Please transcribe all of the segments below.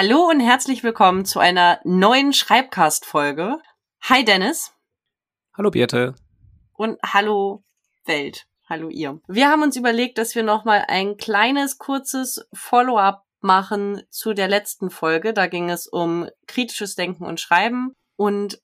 Hallo und herzlich willkommen zu einer neuen Schreibcast-Folge. Hi Dennis. Hallo Birte. Und hallo Welt. Hallo ihr. Wir haben uns überlegt, dass wir nochmal ein kleines, kurzes Follow-up machen zu der letzten Folge. Da ging es um kritisches Denken und Schreiben und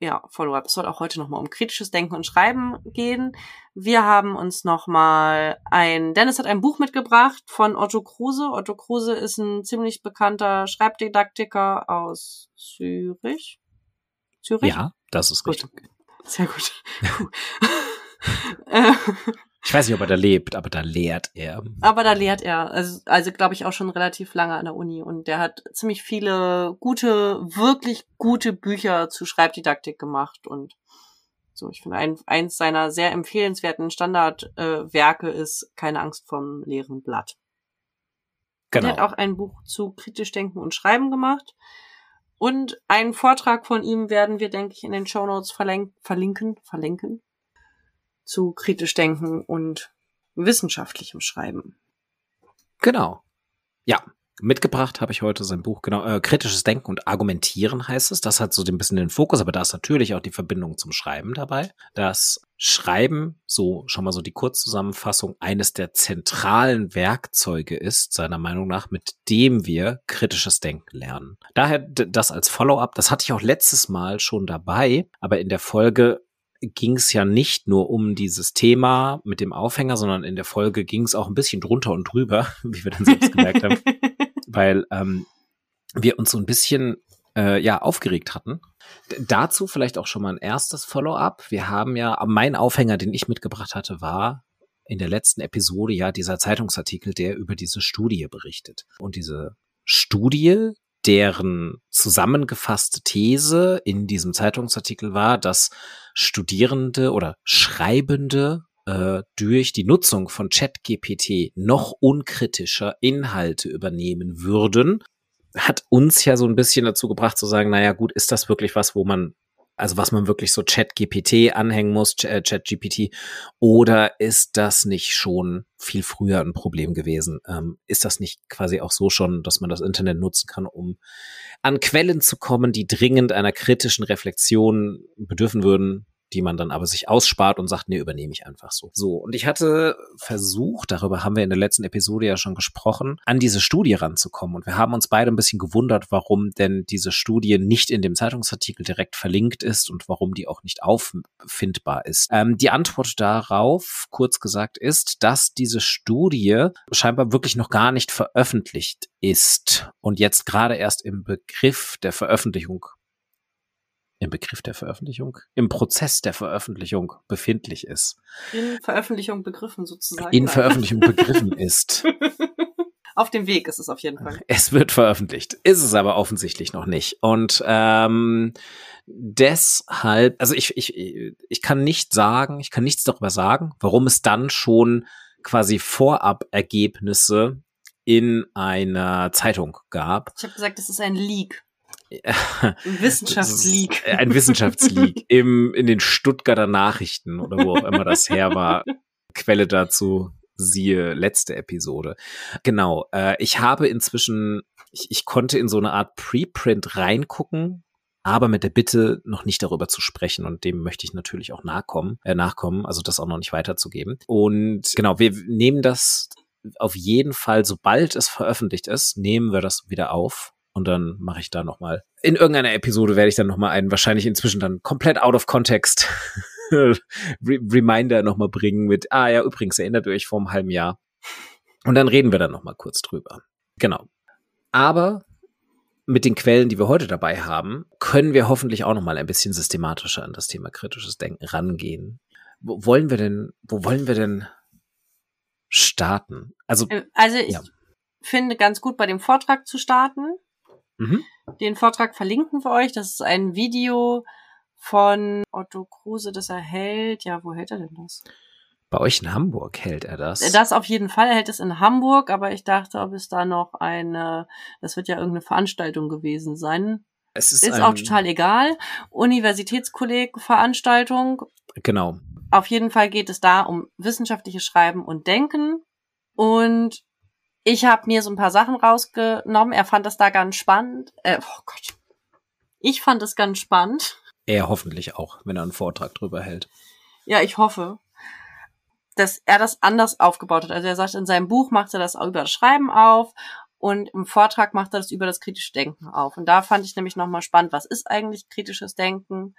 ja, Follow-up. Es soll auch heute nochmal um kritisches Denken und Schreiben gehen. Wir haben uns nochmal ein, Dennis hat ein Buch mitgebracht von Otto Kruse. Otto Kruse ist ein ziemlich bekannter Schreibdidaktiker aus Zürich. Zürich? Ja, das ist gut. richtig. Sehr gut. Ich weiß nicht, ob er da lebt, aber da lehrt er. Aber da lehrt er. Also, also glaube ich auch schon relativ lange an der Uni. Und der hat ziemlich viele gute, wirklich gute Bücher zu Schreibdidaktik gemacht. Und so, ich finde, ein, eins seiner sehr empfehlenswerten Standardwerke äh, ist Keine Angst vom leeren Blatt. Genau. Er hat auch ein Buch zu kritisch denken und schreiben gemacht. Und einen Vortrag von ihm werden wir, denke ich, in den Show Notes verlinken, verlinken zu kritisch denken und wissenschaftlichem Schreiben. Genau. Ja, mitgebracht habe ich heute sein Buch, genau, äh, kritisches Denken und Argumentieren heißt es. Das hat so ein bisschen den Fokus, aber da ist natürlich auch die Verbindung zum Schreiben dabei. Das Schreiben, so schon mal so die Kurzzusammenfassung, eines der zentralen Werkzeuge ist, seiner Meinung nach, mit dem wir kritisches Denken lernen. Daher das als Follow-up, das hatte ich auch letztes Mal schon dabei, aber in der Folge ging es ja nicht nur um dieses Thema mit dem Aufhänger, sondern in der Folge ging es auch ein bisschen drunter und drüber, wie wir dann selbst gemerkt haben, weil ähm, wir uns so ein bisschen äh, ja aufgeregt hatten. D dazu vielleicht auch schon mal ein erstes Follow-up. Wir haben ja, mein Aufhänger, den ich mitgebracht hatte, war in der letzten Episode ja dieser Zeitungsartikel, der über diese Studie berichtet. Und diese Studie, deren zusammengefasste These in diesem Zeitungsartikel war, dass Studierende oder Schreibende äh, durch die Nutzung von ChatGPT noch unkritischer Inhalte übernehmen würden, hat uns ja so ein bisschen dazu gebracht zu sagen, naja gut, ist das wirklich was, wo man also was man wirklich so Chat-GPT anhängen muss, äh, Chat-GPT, oder ist das nicht schon viel früher ein Problem gewesen? Ähm, ist das nicht quasi auch so schon, dass man das Internet nutzen kann, um an Quellen zu kommen, die dringend einer kritischen Reflexion bedürfen würden, die man dann aber sich ausspart und sagt, nee, übernehme ich einfach so. So, und ich hatte versucht, darüber haben wir in der letzten Episode ja schon gesprochen, an diese Studie ranzukommen. Und wir haben uns beide ein bisschen gewundert, warum denn diese Studie nicht in dem Zeitungsartikel direkt verlinkt ist und warum die auch nicht auffindbar ist. Ähm, die Antwort darauf, kurz gesagt, ist, dass diese Studie scheinbar wirklich noch gar nicht veröffentlicht ist und jetzt gerade erst im Begriff der Veröffentlichung im Begriff der Veröffentlichung, im Prozess der Veröffentlichung befindlich ist. In Veröffentlichung begriffen sozusagen. In Veröffentlichung begriffen ist. Auf dem Weg ist es auf jeden Fall. Es wird veröffentlicht, ist es aber offensichtlich noch nicht. Und ähm, deshalb, also ich, ich, ich kann nicht sagen, ich kann nichts darüber sagen, warum es dann schon quasi Vorab-Ergebnisse in einer Zeitung gab. Ich habe gesagt, es ist ein Leak. Ein Wissenschaftsleak. Ein Wissenschaftsleak im, in den Stuttgarter Nachrichten oder wo auch immer das her war. Quelle dazu siehe letzte Episode. Genau. Äh, ich habe inzwischen, ich, ich konnte in so eine Art Preprint reingucken, aber mit der Bitte, noch nicht darüber zu sprechen. Und dem möchte ich natürlich auch nachkommen, äh, nachkommen, also das auch noch nicht weiterzugeben. Und genau, wir nehmen das auf jeden Fall, sobald es veröffentlicht ist, nehmen wir das wieder auf und dann mache ich da nochmal. In irgendeiner Episode werde ich dann nochmal einen, wahrscheinlich inzwischen dann komplett out of context Reminder nochmal bringen mit, ah ja, übrigens, erinnert euch vor einem halben Jahr. Und dann reden wir dann nochmal kurz drüber. Genau. Aber mit den Quellen, die wir heute dabei haben, können wir hoffentlich auch nochmal ein bisschen systematischer an das Thema kritisches Denken rangehen. Wo wollen wir denn, wo wollen wir denn starten? Also, äh, also ich ja. finde ganz gut bei dem Vortrag zu starten. Mhm. Den Vortrag verlinken wir euch. Das ist ein Video von Otto Kruse, das er hält. Ja, wo hält er denn das? Bei euch in Hamburg hält er das? Das auf jeden Fall. Er hält es in Hamburg, aber ich dachte, ob es da noch eine, das wird ja irgendeine Veranstaltung gewesen sein. Es ist, ist auch total egal. Universitätskolleg-Veranstaltung. Genau. Auf jeden Fall geht es da um wissenschaftliches Schreiben und Denken. Und ich habe mir so ein paar Sachen rausgenommen. Er fand das da ganz spannend. Äh, oh Gott. Ich fand es ganz spannend. Er hoffentlich auch, wenn er einen Vortrag drüber hält. Ja, ich hoffe, dass er das anders aufgebaut hat. Also er sagt, in seinem Buch macht er das auch über das Schreiben auf und im Vortrag macht er das über das kritische Denken auf. Und da fand ich nämlich nochmal spannend, was ist eigentlich kritisches Denken?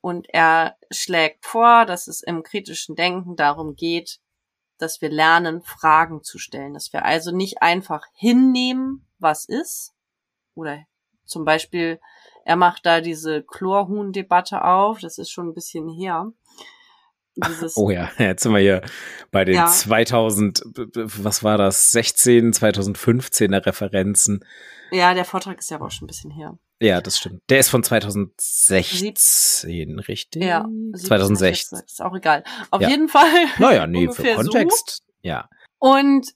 Und er schlägt vor, dass es im kritischen Denken darum geht, dass wir lernen, Fragen zu stellen. Dass wir also nicht einfach hinnehmen, was ist. Oder zum Beispiel, er macht da diese Chlorhuhn-Debatte auf. Das ist schon ein bisschen her. Dieses oh ja, jetzt sind wir hier bei den ja. 2000, was war das, 16, 2015er Referenzen. Ja, der Vortrag ist ja aber auch schon ein bisschen her. Ja, das stimmt. Der ist von 2016, Sieb richtig? Ja, 2016. Ist auch egal. Auf ja. jeden Fall. Naja, nee, für Kontext. So. Ja. Und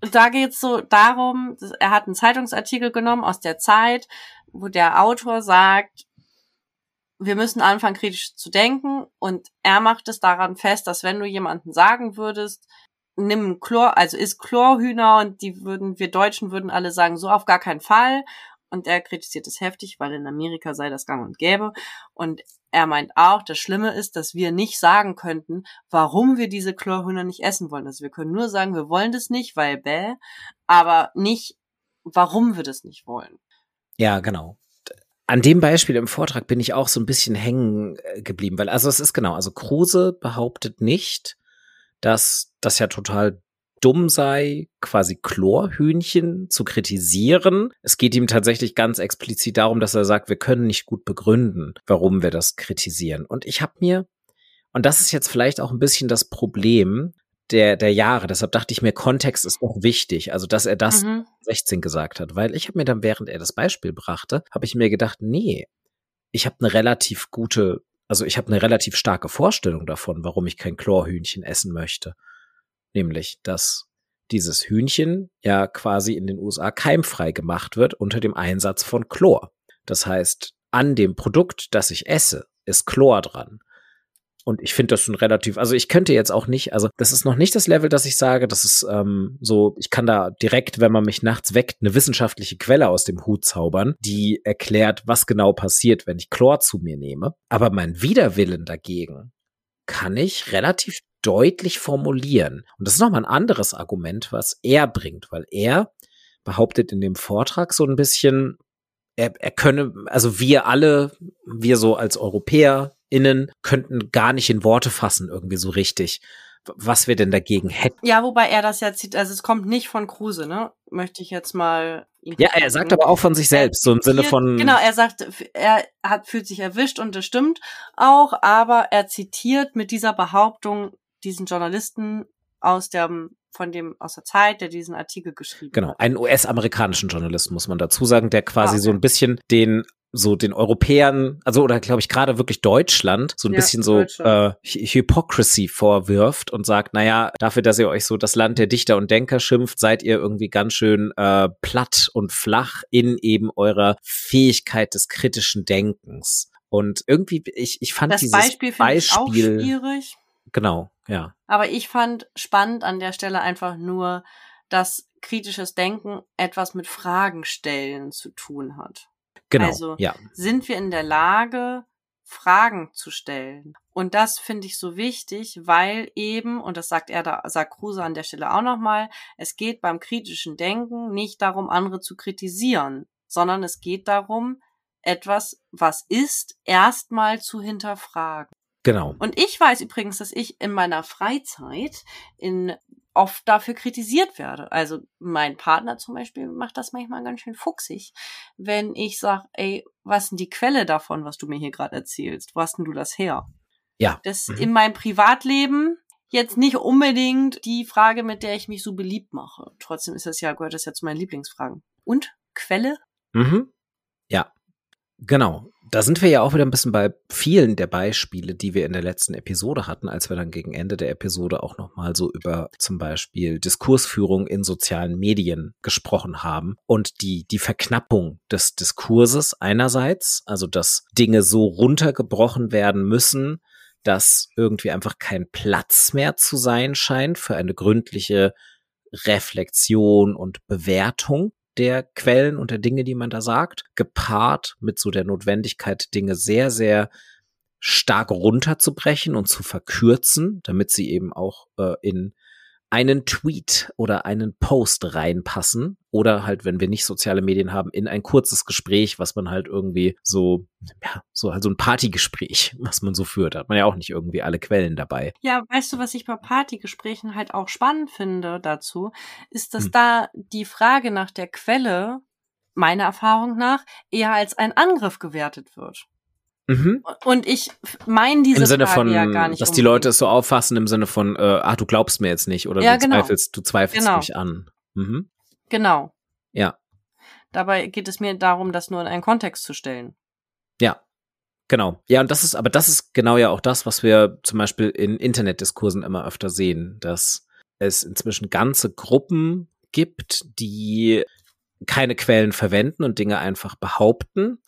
da geht's so darum, er hat einen Zeitungsartikel genommen aus der Zeit, wo der Autor sagt, wir müssen anfangen, kritisch zu denken. Und er macht es daran fest, dass wenn du jemanden sagen würdest, nimm Chlor, also isst Chlorhühner und die würden, wir Deutschen würden alle sagen, so auf gar keinen Fall. Und er kritisiert es heftig, weil in Amerika sei das gang und gäbe. Und er meint auch, das Schlimme ist, dass wir nicht sagen könnten, warum wir diese Chlorhühner nicht essen wollen. Also wir können nur sagen, wir wollen das nicht, weil bäh, aber nicht, warum wir das nicht wollen. Ja, genau an dem Beispiel im Vortrag bin ich auch so ein bisschen hängen äh, geblieben, weil also es ist genau, also Kruse behauptet nicht, dass das ja total dumm sei, quasi Chlorhühnchen zu kritisieren. Es geht ihm tatsächlich ganz explizit darum, dass er sagt, wir können nicht gut begründen, warum wir das kritisieren. Und ich habe mir, und das ist jetzt vielleicht auch ein bisschen das Problem, der, der Jahre. Deshalb dachte ich mir, Kontext ist auch wichtig. Also, dass er das mhm. 16 gesagt hat. Weil ich habe mir dann, während er das Beispiel brachte, habe ich mir gedacht, nee, ich habe eine relativ gute, also ich habe eine relativ starke Vorstellung davon, warum ich kein Chlorhühnchen essen möchte. Nämlich, dass dieses Hühnchen ja quasi in den USA keimfrei gemacht wird unter dem Einsatz von Chlor. Das heißt, an dem Produkt, das ich esse, ist Chlor dran. Und ich finde das schon relativ, also ich könnte jetzt auch nicht, also das ist noch nicht das Level, dass ich sage, das ist ähm, so, ich kann da direkt, wenn man mich nachts weckt, eine wissenschaftliche Quelle aus dem Hut zaubern, die erklärt, was genau passiert, wenn ich Chlor zu mir nehme. Aber mein Widerwillen dagegen kann ich relativ deutlich formulieren. Und das ist nochmal ein anderes Argument, was er bringt, weil er behauptet in dem Vortrag so ein bisschen, er, er könne, also wir alle, wir so als Europäer, innen könnten gar nicht in Worte fassen, irgendwie so richtig, was wir denn dagegen hätten. Ja, wobei er das ja zieht, also es kommt nicht von Kruse, ne? Möchte ich jetzt mal. Ja, er sagt aber auch von sich selbst, so im Sinne von. Genau, er sagt, er hat, fühlt sich erwischt und das stimmt auch, aber er zitiert mit dieser Behauptung diesen Journalisten aus dem von dem aus der Zeit, der diesen Artikel geschrieben genau, hat. Genau, einen US-amerikanischen Journalisten muss man dazu sagen, der quasi ah, okay. so ein bisschen den so den Europäern, also oder glaube ich gerade wirklich Deutschland, so ein ja, bisschen so äh, Hypocrisy vorwirft und sagt, naja, dafür, dass ihr euch so das Land der Dichter und Denker schimpft, seid ihr irgendwie ganz schön äh, platt und flach in eben eurer Fähigkeit des kritischen Denkens. Und irgendwie, ich, ich fand das dieses Beispiel, Beispiel auch schwierig. Genau, ja. Aber ich fand spannend an der Stelle einfach nur, dass kritisches Denken etwas mit Fragen stellen zu tun hat. Genau. Also ja. sind wir in der Lage, Fragen zu stellen. Und das finde ich so wichtig, weil eben, und das sagt er da, sagt Kruse an der Stelle auch nochmal, es geht beim kritischen Denken nicht darum, andere zu kritisieren, sondern es geht darum, etwas, was ist, erstmal zu hinterfragen. Genau. Und ich weiß übrigens, dass ich in meiner Freizeit in oft dafür kritisiert werde. Also mein Partner zum Beispiel macht das manchmal ganz schön fuchsig, wenn ich sage, ey, was ist denn die Quelle davon, was du mir hier gerade erzählst? Wo hast denn du das her? Ja. Das mhm. in meinem Privatleben jetzt nicht unbedingt die Frage, mit der ich mich so beliebt mache. Trotzdem ist das ja, gehört das ja zu meinen Lieblingsfragen. Und Quelle? Mhm. Ja. Genau. Da sind wir ja auch wieder ein bisschen bei vielen der Beispiele, die wir in der letzten Episode hatten, als wir dann gegen Ende der Episode auch nochmal so über zum Beispiel Diskursführung in sozialen Medien gesprochen haben. Und die, die Verknappung des Diskurses einerseits, also dass Dinge so runtergebrochen werden müssen, dass irgendwie einfach kein Platz mehr zu sein scheint für eine gründliche Reflexion und Bewertung der Quellen und der Dinge, die man da sagt, gepaart mit so der Notwendigkeit, Dinge sehr, sehr stark runterzubrechen und zu verkürzen, damit sie eben auch äh, in einen Tweet oder einen Post reinpassen oder halt, wenn wir nicht soziale Medien haben, in ein kurzes Gespräch, was man halt irgendwie so, ja, so halt so ein Partygespräch, was man so führt, hat man ja auch nicht irgendwie alle Quellen dabei. Ja, weißt du, was ich bei Partygesprächen halt auch spannend finde dazu, ist, dass hm. da die Frage nach der Quelle meiner Erfahrung nach eher als ein Angriff gewertet wird. Mhm. Und ich meine diese Im Sinne Frage von, ja gar nicht. Dass unbedingt. die Leute es so auffassen im Sinne von, äh, ah, du glaubst mir jetzt nicht oder ja, du genau. zweifelst, du zweifelst genau. mich an. Mhm. Genau. Ja. Dabei geht es mir darum, das nur in einen Kontext zu stellen. Ja. Genau. Ja, und das ist, aber das ist genau ja auch das, was wir zum Beispiel in Internetdiskursen immer öfter sehen, dass es inzwischen ganze Gruppen gibt, die keine Quellen verwenden und Dinge einfach behaupten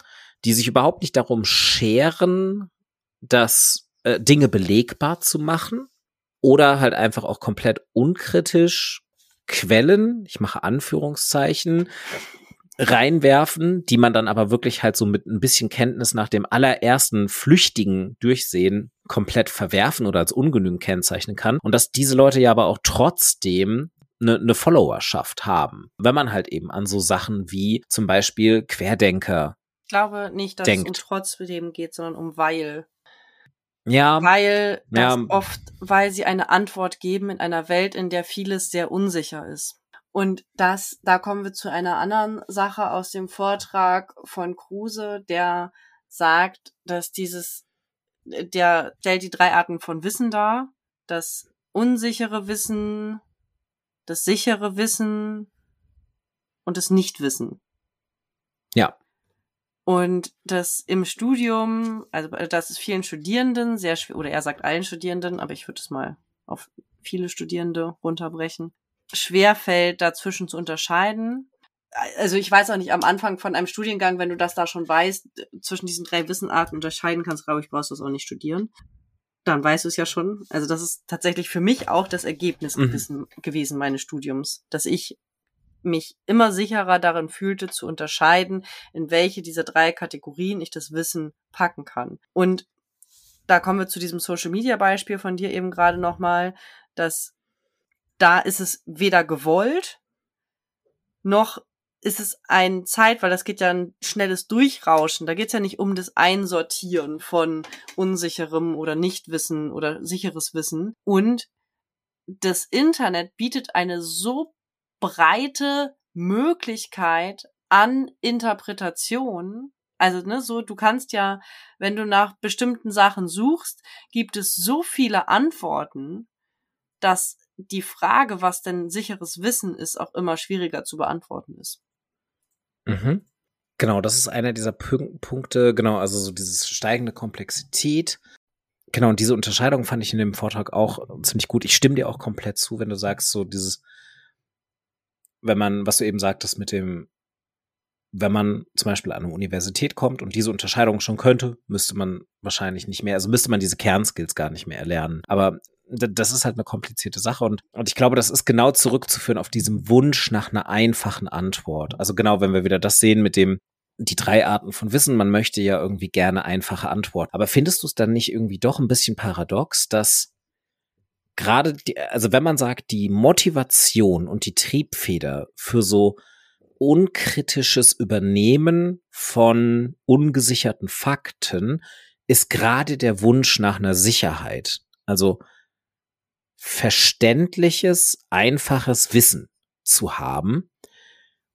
die sich überhaupt nicht darum scheren, dass äh, Dinge belegbar zu machen oder halt einfach auch komplett unkritisch Quellen, ich mache Anführungszeichen, reinwerfen, die man dann aber wirklich halt so mit ein bisschen Kenntnis nach dem allerersten flüchtigen Durchsehen komplett verwerfen oder als ungenügend kennzeichnen kann. Und dass diese Leute ja aber auch trotzdem eine, eine Followerschaft haben. Wenn man halt eben an so Sachen wie zum Beispiel Querdenker glaube nicht, dass denkt. es um trotzdem geht, sondern um weil. Ja. Weil ja. oft, weil sie eine Antwort geben in einer Welt, in der vieles sehr unsicher ist. Und das, da kommen wir zu einer anderen Sache aus dem Vortrag von Kruse, der sagt, dass dieses, der stellt die drei Arten von Wissen dar. Das unsichere Wissen, das sichere Wissen und das Nichtwissen. Ja. Und das im Studium, also das ist vielen Studierenden sehr schwer, oder er sagt allen Studierenden, aber ich würde es mal auf viele Studierende runterbrechen, schwer fällt, dazwischen zu unterscheiden. Also ich weiß auch nicht, am Anfang von einem Studiengang, wenn du das da schon weißt, zwischen diesen drei Wissenarten unterscheiden kannst, glaube ich, brauchst du es auch nicht studieren. Dann weißt du es ja schon. Also das ist tatsächlich für mich auch das Ergebnis mhm. gewesen, gewesen meines Studiums, dass ich mich immer sicherer darin fühlte, zu unterscheiden, in welche dieser drei Kategorien ich das Wissen packen kann. Und da kommen wir zu diesem Social Media Beispiel von dir eben gerade nochmal, dass da ist es weder gewollt, noch ist es ein Zeit, weil das geht ja ein schnelles Durchrauschen. Da geht es ja nicht um das Einsortieren von unsicherem oder Nichtwissen oder sicheres Wissen. Und das Internet bietet eine so breite Möglichkeit an Interpretation. Also, ne, so, du kannst ja, wenn du nach bestimmten Sachen suchst, gibt es so viele Antworten, dass die Frage, was denn sicheres Wissen ist, auch immer schwieriger zu beantworten ist. Mhm. Genau, das ist einer dieser Punk Punkte, genau, also so dieses steigende Komplexität. Genau, und diese Unterscheidung fand ich in dem Vortrag auch ziemlich gut. Ich stimme dir auch komplett zu, wenn du sagst, so dieses, wenn man, was du eben sagtest mit dem, wenn man zum Beispiel an eine Universität kommt und diese Unterscheidung schon könnte, müsste man wahrscheinlich nicht mehr, also müsste man diese Kernskills gar nicht mehr erlernen. Aber das ist halt eine komplizierte Sache und, und ich glaube, das ist genau zurückzuführen auf diesem Wunsch nach einer einfachen Antwort. Also genau, wenn wir wieder das sehen mit dem, die drei Arten von Wissen, man möchte ja irgendwie gerne einfache Antworten. Aber findest du es dann nicht irgendwie doch ein bisschen paradox, dass gerade, die, also wenn man sagt, die Motivation und die Triebfeder für so unkritisches Übernehmen von ungesicherten Fakten ist gerade der Wunsch nach einer Sicherheit. Also verständliches, einfaches Wissen zu haben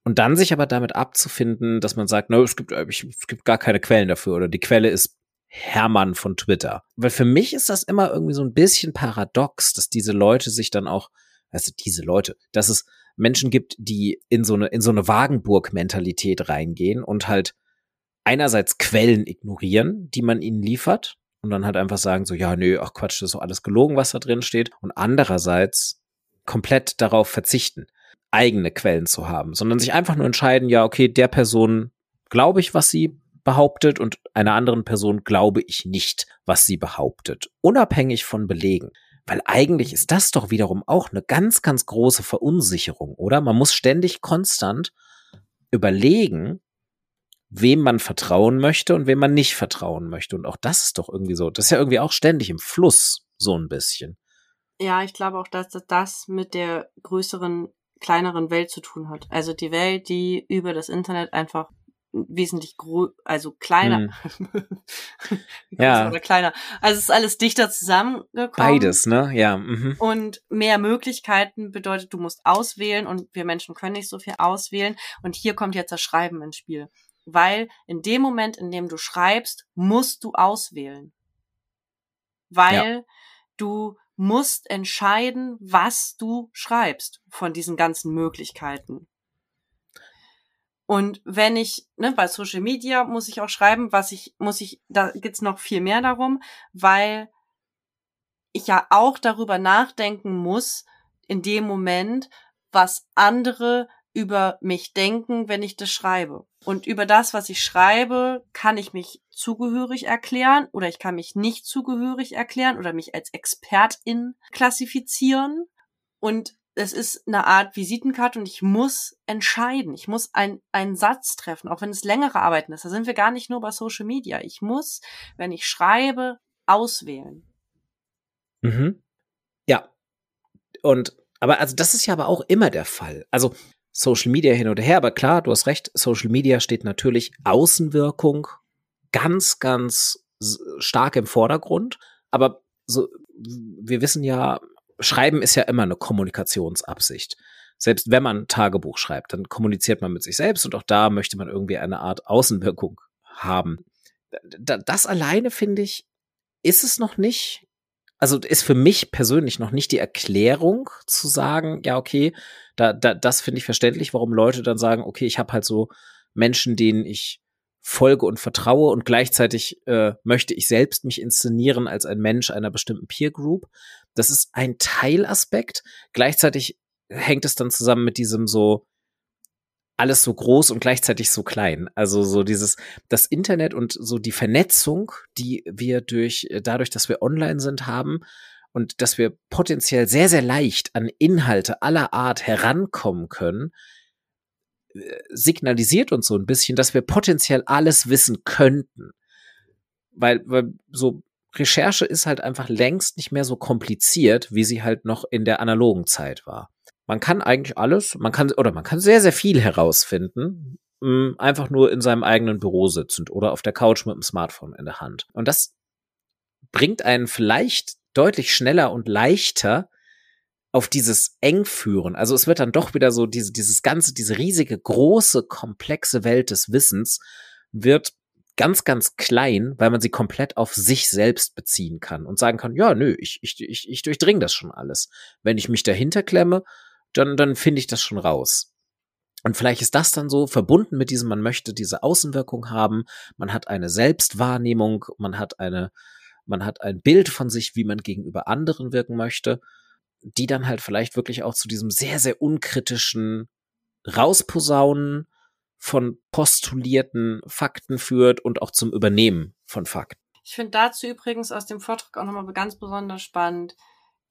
und dann sich aber damit abzufinden, dass man sagt, no, es gibt, es gibt gar keine Quellen dafür oder die Quelle ist Hermann von Twitter. Weil für mich ist das immer irgendwie so ein bisschen paradox, dass diese Leute sich dann auch, also diese Leute, dass es Menschen gibt, die in so eine, in so eine Wagenburg-Mentalität reingehen und halt einerseits Quellen ignorieren, die man ihnen liefert und dann halt einfach sagen so, ja, nö, ach Quatsch, das ist doch alles gelogen, was da drin steht und andererseits komplett darauf verzichten, eigene Quellen zu haben, sondern sich einfach nur entscheiden, ja, okay, der Person glaube ich, was sie behauptet und einer anderen Person glaube ich nicht, was sie behauptet, unabhängig von Belegen. Weil eigentlich ist das doch wiederum auch eine ganz, ganz große Verunsicherung, oder? Man muss ständig konstant überlegen, wem man vertrauen möchte und wem man nicht vertrauen möchte. Und auch das ist doch irgendwie so. Das ist ja irgendwie auch ständig im Fluss, so ein bisschen. Ja, ich glaube auch, dass das mit der größeren, kleineren Welt zu tun hat. Also die Welt, die über das Internet einfach wesentlich grö also kleiner. Hm. ja. Oder kleiner. Also es ist alles dichter zusammengekommen. Beides, ne? Ja. Mhm. Und mehr Möglichkeiten bedeutet, du musst auswählen und wir Menschen können nicht so viel auswählen. Und hier kommt jetzt das Schreiben ins Spiel. Weil in dem Moment, in dem du schreibst, musst du auswählen. Weil ja. du musst entscheiden, was du schreibst von diesen ganzen Möglichkeiten. Und wenn ich, ne, bei Social Media muss ich auch schreiben, was ich, muss ich, da geht's noch viel mehr darum, weil ich ja auch darüber nachdenken muss, in dem Moment, was andere über mich denken, wenn ich das schreibe. Und über das, was ich schreibe, kann ich mich zugehörig erklären oder ich kann mich nicht zugehörig erklären oder mich als Expertin klassifizieren. Und es ist eine Art Visitenkarte und ich muss entscheiden. Ich muss ein, einen Satz treffen, auch wenn es längere Arbeiten ist. Da sind wir gar nicht nur bei Social Media. Ich muss, wenn ich schreibe, auswählen. Mhm. Ja. Und, aber also das ist ja aber auch immer der Fall. Also Social Media hin oder her, aber klar, du hast recht, Social Media steht natürlich Außenwirkung ganz, ganz stark im Vordergrund. Aber so, wir wissen ja, Schreiben ist ja immer eine Kommunikationsabsicht. Selbst wenn man Tagebuch schreibt, dann kommuniziert man mit sich selbst und auch da möchte man irgendwie eine Art Außenwirkung haben. Das alleine finde ich, ist es noch nicht, also ist für mich persönlich noch nicht die Erklärung zu sagen, ja, okay, da, da, das finde ich verständlich, warum Leute dann sagen, okay, ich habe halt so Menschen, denen ich folge und vertraue und gleichzeitig äh, möchte ich selbst mich inszenieren als ein Mensch einer bestimmten Peer Group. Das ist ein Teilaspekt. Gleichzeitig hängt es dann zusammen mit diesem so alles so groß und gleichzeitig so klein. Also so dieses das Internet und so die Vernetzung, die wir durch dadurch, dass wir online sind haben und dass wir potenziell sehr sehr leicht an Inhalte aller Art herankommen können, äh, signalisiert uns so ein bisschen, dass wir potenziell alles wissen könnten. Weil, weil so Recherche ist halt einfach längst nicht mehr so kompliziert, wie sie halt noch in der analogen Zeit war. Man kann eigentlich alles, man kann, oder man kann sehr, sehr viel herausfinden, mm, einfach nur in seinem eigenen Büro sitzend oder auf der Couch mit dem Smartphone in der Hand. Und das bringt einen vielleicht deutlich schneller und leichter auf dieses Engführen. Also es wird dann doch wieder so diese, dieses ganze, diese riesige, große, komplexe Welt des Wissens wird ganz, ganz klein, weil man sie komplett auf sich selbst beziehen kann und sagen kann, ja, nö, ich, ich, ich, ich durchdringe das schon alles. Wenn ich mich dahinter klemme, dann, dann finde ich das schon raus. Und vielleicht ist das dann so verbunden mit diesem, man möchte diese Außenwirkung haben, man hat eine Selbstwahrnehmung, man hat eine, man hat ein Bild von sich, wie man gegenüber anderen wirken möchte, die dann halt vielleicht wirklich auch zu diesem sehr, sehr unkritischen Rausposaunen von postulierten Fakten führt und auch zum Übernehmen von Fakten. Ich finde dazu übrigens aus dem Vortrag auch nochmal ganz besonders spannend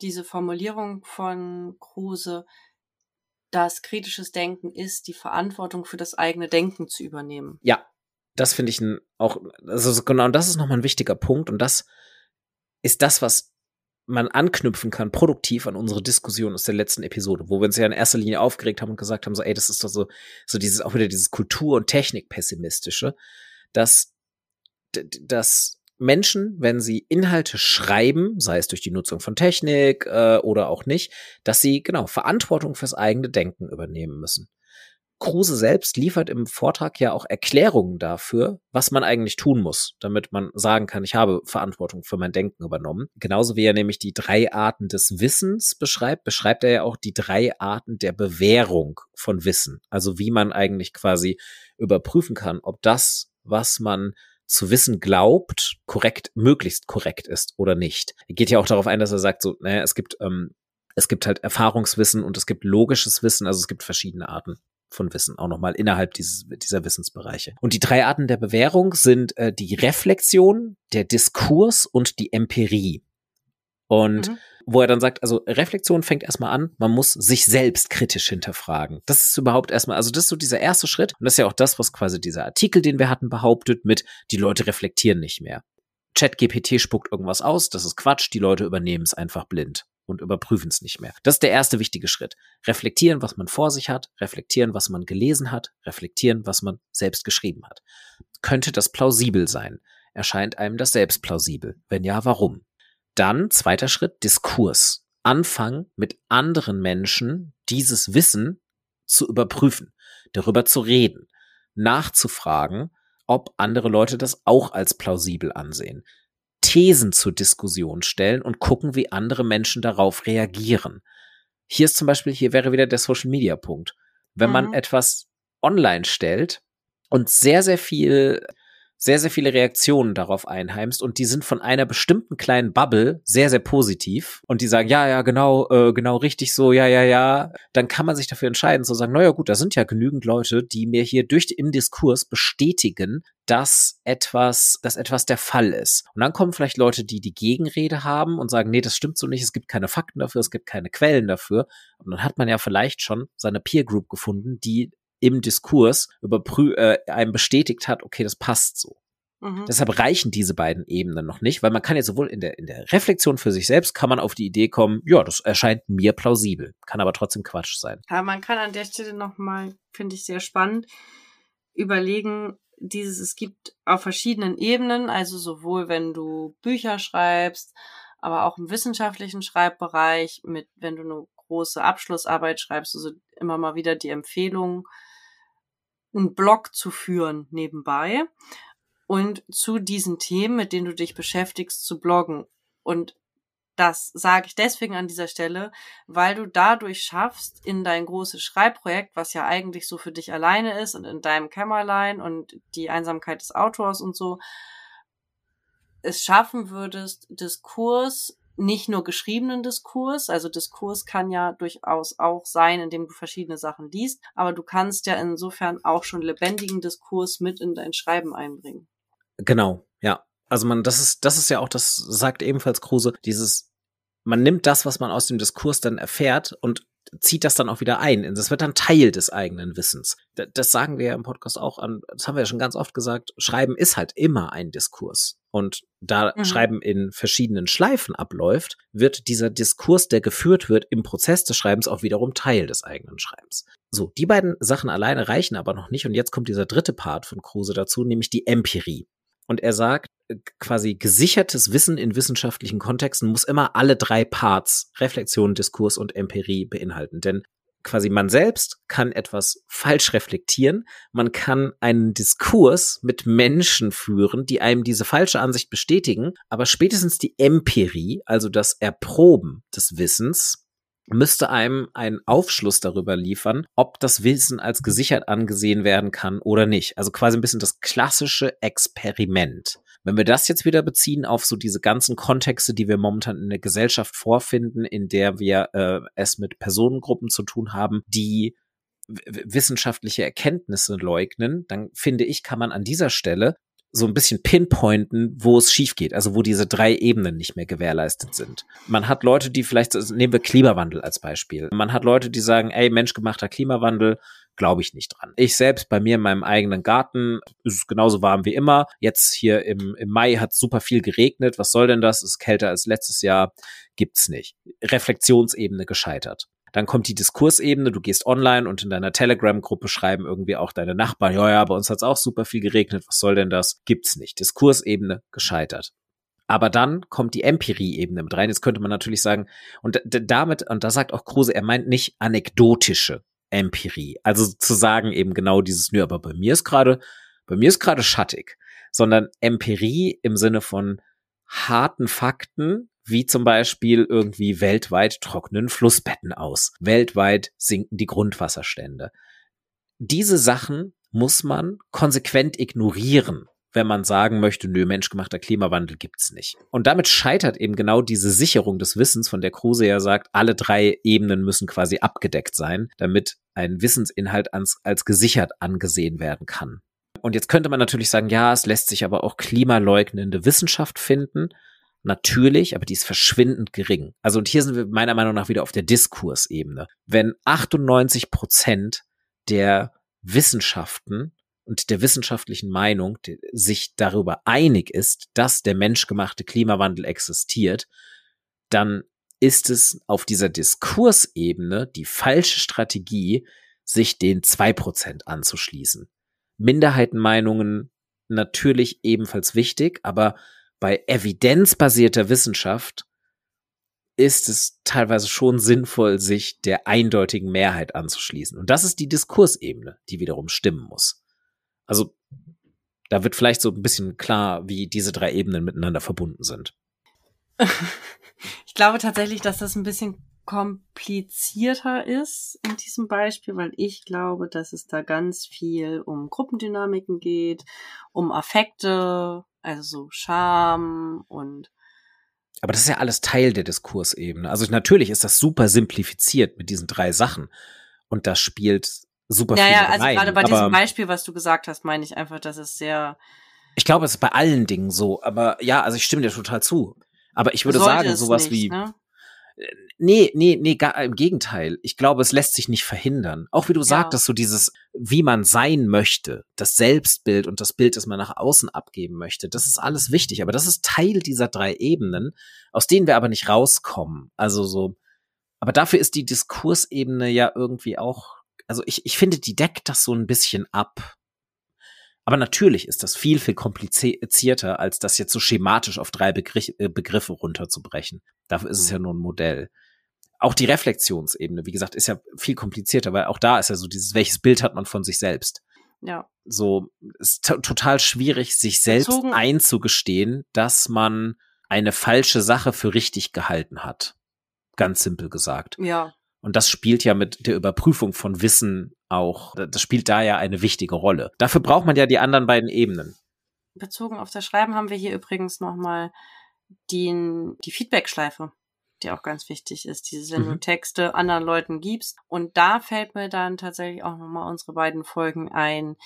diese Formulierung von Kruse, dass kritisches Denken ist, die Verantwortung für das eigene Denken zu übernehmen. Ja, das finde ich auch, also genau, das ist nochmal ein wichtiger Punkt und das ist das, was man anknüpfen kann, produktiv an unsere Diskussion aus der letzten Episode, wo wir uns ja in erster Linie aufgeregt haben und gesagt haben, so, ey, das ist doch so, so dieses, auch wieder dieses Kultur- und Technik-Pessimistische, dass, dass Menschen, wenn sie Inhalte schreiben, sei es durch die Nutzung von Technik äh, oder auch nicht, dass sie genau Verantwortung fürs eigene Denken übernehmen müssen. Kruse selbst liefert im Vortrag ja auch Erklärungen dafür, was man eigentlich tun muss, damit man sagen kann, ich habe Verantwortung für mein Denken übernommen. Genauso wie er nämlich die drei Arten des Wissens beschreibt, beschreibt er ja auch die drei Arten der Bewährung von Wissen. Also wie man eigentlich quasi überprüfen kann, ob das, was man zu wissen glaubt, korrekt, möglichst korrekt ist oder nicht. Er geht ja auch darauf ein, dass er sagt, so, naja, es gibt, ähm, es gibt halt Erfahrungswissen und es gibt logisches Wissen, also es gibt verschiedene Arten von Wissen, auch nochmal innerhalb dieses, dieser Wissensbereiche. Und die drei Arten der Bewährung sind äh, die Reflexion, der Diskurs und die Empirie. Und mhm. wo er dann sagt, also Reflexion fängt erstmal an, man muss sich selbst kritisch hinterfragen. Das ist überhaupt erstmal, also das ist so dieser erste Schritt und das ist ja auch das, was quasi dieser Artikel, den wir hatten, behauptet mit, die Leute reflektieren nicht mehr. ChatGPT spuckt irgendwas aus, das ist Quatsch, die Leute übernehmen es einfach blind und überprüfen es nicht mehr. Das ist der erste wichtige Schritt. Reflektieren, was man vor sich hat, reflektieren, was man gelesen hat, reflektieren, was man selbst geschrieben hat. Könnte das plausibel sein? Erscheint einem das selbst plausibel? Wenn ja, warum? Dann, zweiter Schritt, Diskurs. Anfangen mit anderen Menschen dieses Wissen zu überprüfen, darüber zu reden, nachzufragen, ob andere Leute das auch als plausibel ansehen. Thesen zur Diskussion stellen und gucken, wie andere Menschen darauf reagieren. Hier ist zum Beispiel, hier wäre wieder der Social Media Punkt. Wenn mhm. man etwas online stellt und sehr, sehr viel sehr, sehr viele Reaktionen darauf einheimst und die sind von einer bestimmten kleinen Bubble sehr, sehr positiv und die sagen, ja, ja, genau, äh, genau richtig so, ja, ja, ja, dann kann man sich dafür entscheiden zu sagen, naja gut, da sind ja genügend Leute, die mir hier durch im Diskurs bestätigen, dass etwas, dass etwas der Fall ist. Und dann kommen vielleicht Leute, die die Gegenrede haben und sagen, nee, das stimmt so nicht, es gibt keine Fakten dafür, es gibt keine Quellen dafür. Und dann hat man ja vielleicht schon seine Peer Group gefunden, die im Diskurs überprü äh, einem bestätigt hat, okay, das passt so. Mhm. Deshalb reichen diese beiden Ebenen noch nicht, weil man kann ja sowohl in der, in der Reflexion für sich selbst kann man auf die Idee kommen, ja, das erscheint mir plausibel, kann aber trotzdem Quatsch sein. Ja, man kann an der Stelle nochmal, finde ich sehr spannend, überlegen, dieses, es gibt auf verschiedenen Ebenen, also sowohl wenn du Bücher schreibst, aber auch im wissenschaftlichen Schreibbereich, mit, wenn du eine große Abschlussarbeit schreibst, also immer mal wieder die Empfehlung, einen Blog zu führen nebenbei und zu diesen Themen, mit denen du dich beschäftigst, zu bloggen. Und das sage ich deswegen an dieser Stelle, weil du dadurch schaffst, in dein großes Schreibprojekt, was ja eigentlich so für dich alleine ist und in deinem Kämmerlein und die Einsamkeit des Autors und so, es schaffen würdest, Diskurs nicht nur geschriebenen Diskurs, also Diskurs kann ja durchaus auch sein, indem du verschiedene Sachen liest, aber du kannst ja insofern auch schon lebendigen Diskurs mit in dein Schreiben einbringen. Genau, ja. Also man, das ist, das ist ja auch, das sagt ebenfalls Kruse, dieses, man nimmt das, was man aus dem Diskurs dann erfährt und zieht das dann auch wieder ein. Das wird dann Teil des eigenen Wissens. Das sagen wir ja im Podcast auch an, das haben wir ja schon ganz oft gesagt, Schreiben ist halt immer ein Diskurs. Und da mhm. Schreiben in verschiedenen Schleifen abläuft, wird dieser Diskurs, der geführt wird im Prozess des Schreibens, auch wiederum Teil des eigenen Schreibens. So, die beiden Sachen alleine reichen aber noch nicht. Und jetzt kommt dieser dritte Part von Kruse dazu, nämlich die Empirie. Und er sagt, äh, quasi gesichertes Wissen in wissenschaftlichen Kontexten muss immer alle drei Parts, Reflexion, Diskurs und Empirie beinhalten. Denn quasi man selbst kann etwas falsch reflektieren. Man kann einen Diskurs mit Menschen führen, die einem diese falsche Ansicht bestätigen. Aber spätestens die Empirie, also das Erproben des Wissens, müsste einem einen Aufschluss darüber liefern, ob das Wissen als gesichert angesehen werden kann oder nicht. Also quasi ein bisschen das klassische Experiment. Wenn wir das jetzt wieder beziehen auf so diese ganzen Kontexte, die wir momentan in der Gesellschaft vorfinden, in der wir äh, es mit Personengruppen zu tun haben, die wissenschaftliche Erkenntnisse leugnen, dann finde ich, kann man an dieser Stelle so ein bisschen pinpointen, wo es schief geht, also wo diese drei Ebenen nicht mehr gewährleistet sind. Man hat Leute, die vielleicht, nehmen wir Klimawandel als Beispiel. Man hat Leute, die sagen, ey, menschgemachter Klimawandel, glaube ich nicht dran. Ich selbst bei mir in meinem eigenen Garten ist es genauso warm wie immer. Jetzt hier im, im Mai hat super viel geregnet. Was soll denn das? Ist kälter als letztes Jahr. Gibt's nicht. Reflexionsebene gescheitert. Dann kommt die Diskursebene, du gehst online und in deiner Telegram-Gruppe schreiben irgendwie auch deine Nachbarn, ja, ja, bei uns hat es auch super viel geregnet, was soll denn das? Gibt's nicht. Diskursebene gescheitert. Aber dann kommt die Empirie-Ebene mit rein. Jetzt könnte man natürlich sagen, und damit, und da sagt auch Kruse, er meint nicht anekdotische Empirie. Also zu sagen eben genau dieses, nö, aber bei mir ist gerade, bei mir ist gerade schattig, sondern Empirie im Sinne von harten Fakten, wie zum Beispiel irgendwie weltweit trocknen Flussbetten aus. Weltweit sinken die Grundwasserstände. Diese Sachen muss man konsequent ignorieren, wenn man sagen möchte, nö, menschgemachter Klimawandel gibt's nicht. Und damit scheitert eben genau diese Sicherung des Wissens, von der Kruse ja sagt, alle drei Ebenen müssen quasi abgedeckt sein, damit ein Wissensinhalt als, als gesichert angesehen werden kann. Und jetzt könnte man natürlich sagen, ja, es lässt sich aber auch klimaleugnende Wissenschaft finden. Natürlich, aber die ist verschwindend gering. Also und hier sind wir meiner Meinung nach wieder auf der Diskursebene. Wenn 98 Prozent der Wissenschaften und der wissenschaftlichen Meinung sich darüber einig ist, dass der menschgemachte Klimawandel existiert, dann ist es auf dieser Diskursebene die falsche Strategie, sich den zwei Prozent anzuschließen. Minderheitenmeinungen natürlich ebenfalls wichtig, aber bei evidenzbasierter Wissenschaft ist es teilweise schon sinnvoll, sich der eindeutigen Mehrheit anzuschließen. Und das ist die Diskursebene, die wiederum stimmen muss. Also da wird vielleicht so ein bisschen klar, wie diese drei Ebenen miteinander verbunden sind. Ich glaube tatsächlich, dass das ein bisschen komplizierter ist in diesem Beispiel, weil ich glaube, dass es da ganz viel um Gruppendynamiken geht, um Affekte, also so Scham und aber das ist ja alles Teil der Diskursebene. Also natürlich ist das super simplifiziert mit diesen drei Sachen. Und das spielt super ja, viel ja, also rein. gerade bei aber diesem Beispiel, was du gesagt hast, meine ich einfach, dass es sehr ich glaube, es ist bei allen Dingen so. Aber ja, also ich stimme dir total zu. Aber ich würde sagen, sowas nicht, wie, Ne? Nee, nee, nee, gar, im Gegenteil. Ich glaube, es lässt sich nicht verhindern. Auch wie du Ja. sagtest, so dieses, wie man sein möchte, das Selbstbild und das Bild, das man nach außen abgeben möchte, das ist alles wichtig. Aber das ist Teil dieser drei Ebenen, aus denen wir aber nicht rauskommen. Also so, aber dafür ist die Diskursebene ja irgendwie auch, also ich, ich finde, die deckt das so ein bisschen ab. Aber natürlich ist das viel, viel komplizierter, als das jetzt so schematisch auf drei Begriff, äh, Begriffe runterzubrechen. Dafür ist es ja nur ein Modell. Auch die Reflexionsebene, wie gesagt, ist ja viel komplizierter, weil auch da ist ja so dieses, welches Bild hat man von sich selbst? Ja. So, ist to- total schwierig, sich selbst Bezogen- einzugestehen, dass man eine falsche Sache für richtig gehalten hat. Ganz simpel gesagt. Ja. Und das spielt ja mit der Überprüfung von Wissen auch, das spielt da ja eine wichtige Rolle. Dafür braucht man ja die anderen beiden Ebenen. Bezogen auf das Schreiben haben wir hier übrigens nochmal die Feedback-Schleife, die auch ganz wichtig ist. Dieses, wenn du Mhm. Texte anderen Leuten gibst. Und da fällt mir dann tatsächlich auch nochmal unsere beiden Folgen ein,